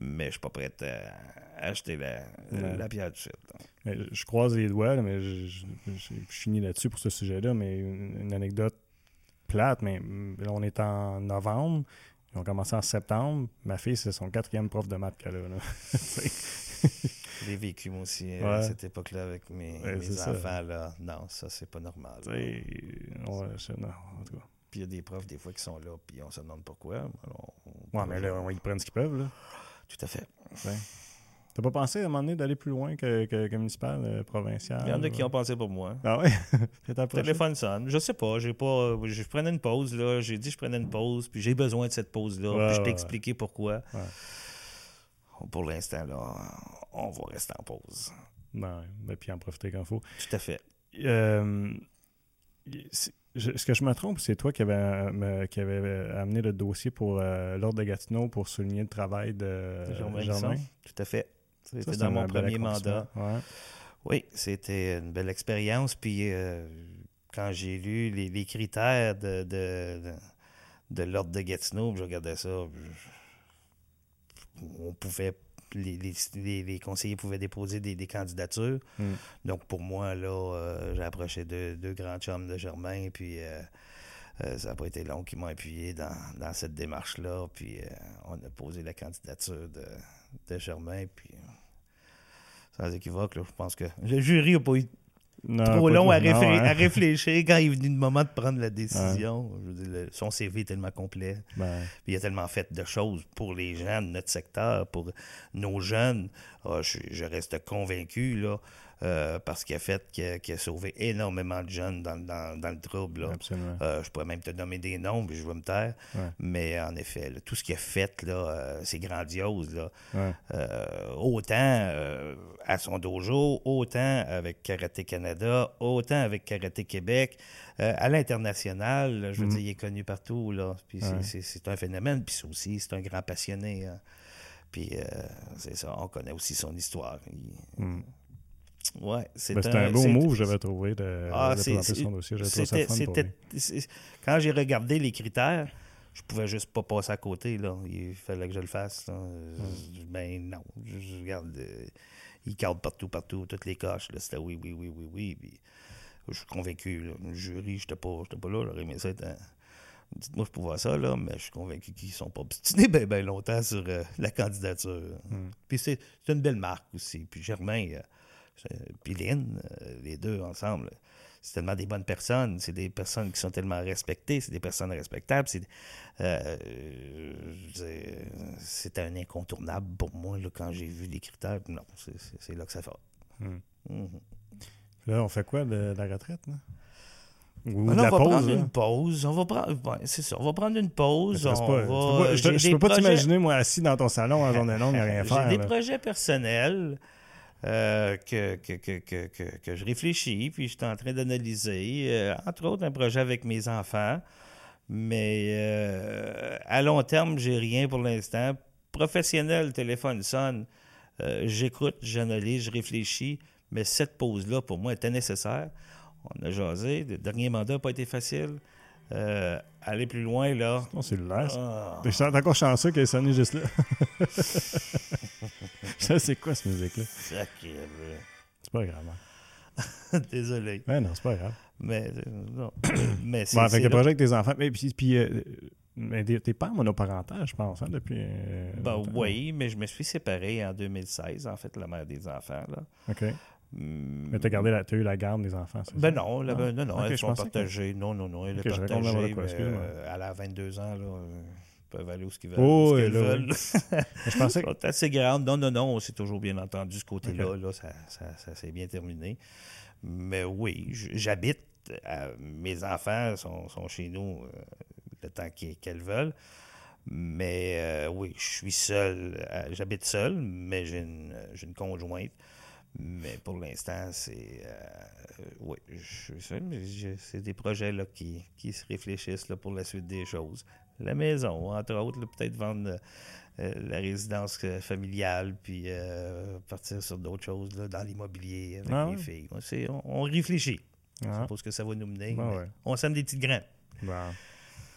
Mais je suis pas prêt à acheter la, Ouais. la pierre du suite. là. Mais je- croise les doigts, là, mais je, je- je- je finis là-dessus pour ce sujet-là. Mais une, une anecdote plate, mais mm, là, on est en novembre. Ils ont commencé en septembre. Ma fille, c'est son quatrième prof de maths qu'elle a. là. *laughs* Je l'ai vécu, moi aussi, euh, Ouais. à cette époque-là, avec mes, Ouais, mes c'est ça. enfants. Là. Non, ça, c'est pas normal. Tu sais, ouais, je- non, en tout cas. Puis il y a des profs, des fois, qui sont là, puis on se demande pourquoi. Alors, on- Ouais, mais là, ils prennent ce qu'ils peuvent. Là. Tout à fait. Ouais. T'as pas pensé à un moment donné d'aller plus loin que, que, que municipal, euh, provincial? Il y en a qui ont pensé pour moi. Ah ouais? *laughs* Le téléphone sonne. Je sais pas. J'ai pas. Je prenais une pause, là. J'ai dit que je prenais une pause, puis j'ai besoin de cette pause-là. Ouais, puis je t'ai expliqué pourquoi. Pour l'instant, là, on va rester en pause. Non, mais puis en profiter quand il faut. Tout à fait. Euh, Est-ce que je me trompe, c'est toi qui avais, euh, qui avait euh, amené le dossier pour euh, l'Ordre de Gatineau pour souligner le travail de Germain. Tout à fait. C'était dans mon premier mandat. Ouais. Oui, c'était une belle expérience. Puis euh, quand j'ai lu les, les critères de, de, de, de l'ordre de Gatineau, je regardais ça, on pouvait. Les, les- les- les conseillers pouvaient déposer des, des candidatures. Mm. Donc, pour moi, là, euh, j'ai approché deux, deux grands chums de Germain, puis euh, euh, ça n'a pas été long qu'ils m'ont appuyé dans, dans cette démarche-là. Puis on a posé la candidature de, de Germain, puis sans équivoque, là, je pense que le jury n'a pas eu Non, trop long à, non, hein. à réfléchir quand il est venu le moment de prendre la décision. Je veux dire, le- son CV est tellement complet. Ben, Puis il a tellement fait de choses pour les gens de notre secteur, pour nos jeunes. Ah, je, je reste convaincu, là, euh, parce qu'il a fait, qu'il a, sauvé énormément de jeunes dans, dans- dans le trouble. là. Euh, je pourrais même te nommer des noms, puis je vais me taire. Ouais. Mais en effet, là, tout ce qu'il a fait, là, euh, c'est grandiose. Là. Ouais. Autant à son dojo, autant avec Karaté Canada, autant avec Karaté Québec. Euh, à l'international, je veux Mhm. dire, il est connu partout. Là. Puis c'est- Ouais. c'est, c'est un phénomène. Puis c'est aussi, c'est un grand passionné. hein. Puis euh, c'est ça, on connaît aussi son histoire. Il- Mm. Ouais, c'est Ben, C'était un beau c'est- move, j'avais trouvé, de, Ah, de c'est- présenter son c'est- dossier. C'était- c'est- Quand j'ai regardé les critères, je pouvais juste pas passer à côté. Là. Il fallait que je le fasse. Ben non. Je, je regarde. euh, il cadre partout, partout, toutes les coches. C'était oui, oui, oui, oui, oui. Puis, je suis convaincu. Là. Le jury, j'étais pas, j'étais pas là. J'aurais aimé ça être un- Dites-moi, je peux voir ça, là, mais je suis convaincu qu'ils sont pas obstinés *laughs* bien ben longtemps sur euh, la candidature. Mm. Puis c'est c'est une belle marque aussi. Puis Germain, euh, c'est- puis Lynn, euh, les deux ensemble, c'est tellement des bonnes personnes. C'est des personnes qui sont tellement respectées. C'est des personnes respectables. C'est euh, c'est- un incontournable pour moi là, quand j'ai vu les critères. Non, c'est- là que ça fait. Mm. Mhm. Là, on fait quoi de, la retraite? Là? Ou Alors, de la on va pause? prendre là? une pause. On va prendre. ouais, c'est ça. On va prendre une pause. on pas- va- je des peux pas t'imaginer, moi, assis dans ton salon en journée longue, il n'y a rien *laughs* à faire. J'ai des là. projets personnels euh, que, que, que, que, je réfléchis, puis je suis en train d'analyser. euh, entre autres, un projet avec mes enfants. Mais euh, à long terme, j'ai rien pour l'instant. Professionnel, téléphone sonne. J'écoute, j'analyse, je réfléchis. Mais cette pause-là, pour moi, était nécessaire. On a jasé. Le dernier mandat n'a pas été facile. Aller plus loin, là. Ton cellulaire, ça. Ah. Je suis encore chanceux qu'elle sonné juste là. *laughs* ça, c'est quoi cette musique-là? C'est pas grave. hein. *laughs* Désolé. Ouais, non, c'est pas grave. Mais euh, non. *coughs* mais c'est Bon, avec c'est le projet avec tes enfants. Mais puis, puis euh, mais t'es pas monoparental, je pense, hein, depuis. euh, Ben oui, mais je me suis séparé en 2016, en fait, la mère des enfants. Là. OK. Hmm, Mais t'as gardé la, t'as eu la garde des enfants, c'est Ben ça? non, Ah. ben non, non, Ok, elles sont que- partagées. Non, non, non, elles Ok, sont je raconte n'importe partagées. quoi, mais, euh, elle a 22 ans, là. euh, Ils peuvent aller où ce qu'ils veulent. Oh, ce oui, là, veulent. *laughs* Mais je pensais que. assez grandes. Non, non, non, c'est toujours bien entendu ce côté-là. Là, ça, ça, ça s'est bien terminé. Mais oui, j'habite. à- mes enfants sont, sont chez nous euh, le temps qu'elles veulent. Mais euh, oui, je suis seul. euh, J'habite seul, mais j'ai une, j'ai une conjointe. Mais pour l'instant, c'est. euh, oui, je suis mais c'est des projets là, qui, qui se réfléchissent là, pour la suite des choses. La maison, entre autres, peut-être vendre euh, la résidence euh, familiale, puis euh, partir sur d'autres choses là, dans l'immobilier avec Ah ouais? filles. On, on réfléchit. Je Ah, suppose que ça va nous mener. ouais. On sème des petites graines. Bon.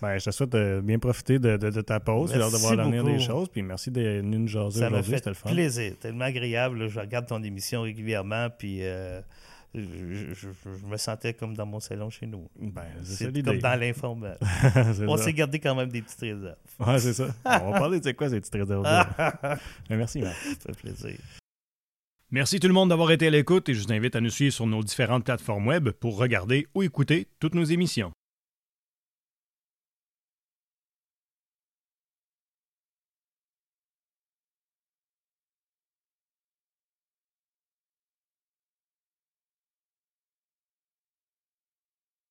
Ben, je te souhaite de bien profiter de, de- de ta pause et de Merci voir l'avenir des choses. Puis merci d'être venu nous jaser Ça m'a aujourd'hui, fait c'était le fun. plaisir, tellement agréable. là. Je regarde ton émission régulièrement, puis euh, je, je- je- je me sentais comme dans mon salon chez nous. Ben, c'est C'est comme dans l'informel. *laughs* C'est On ça. s'est gardé quand même des petites réserves. Ouais, c'est ça. *laughs* On va parler de c'est quoi ces petites réserves ça *laughs* Merci, Marc. fait plaisir. Merci tout le monde d'avoir été à l'écoute et je vous invite à nous suivre sur nos différentes plateformes web pour regarder ou écouter toutes nos émissions.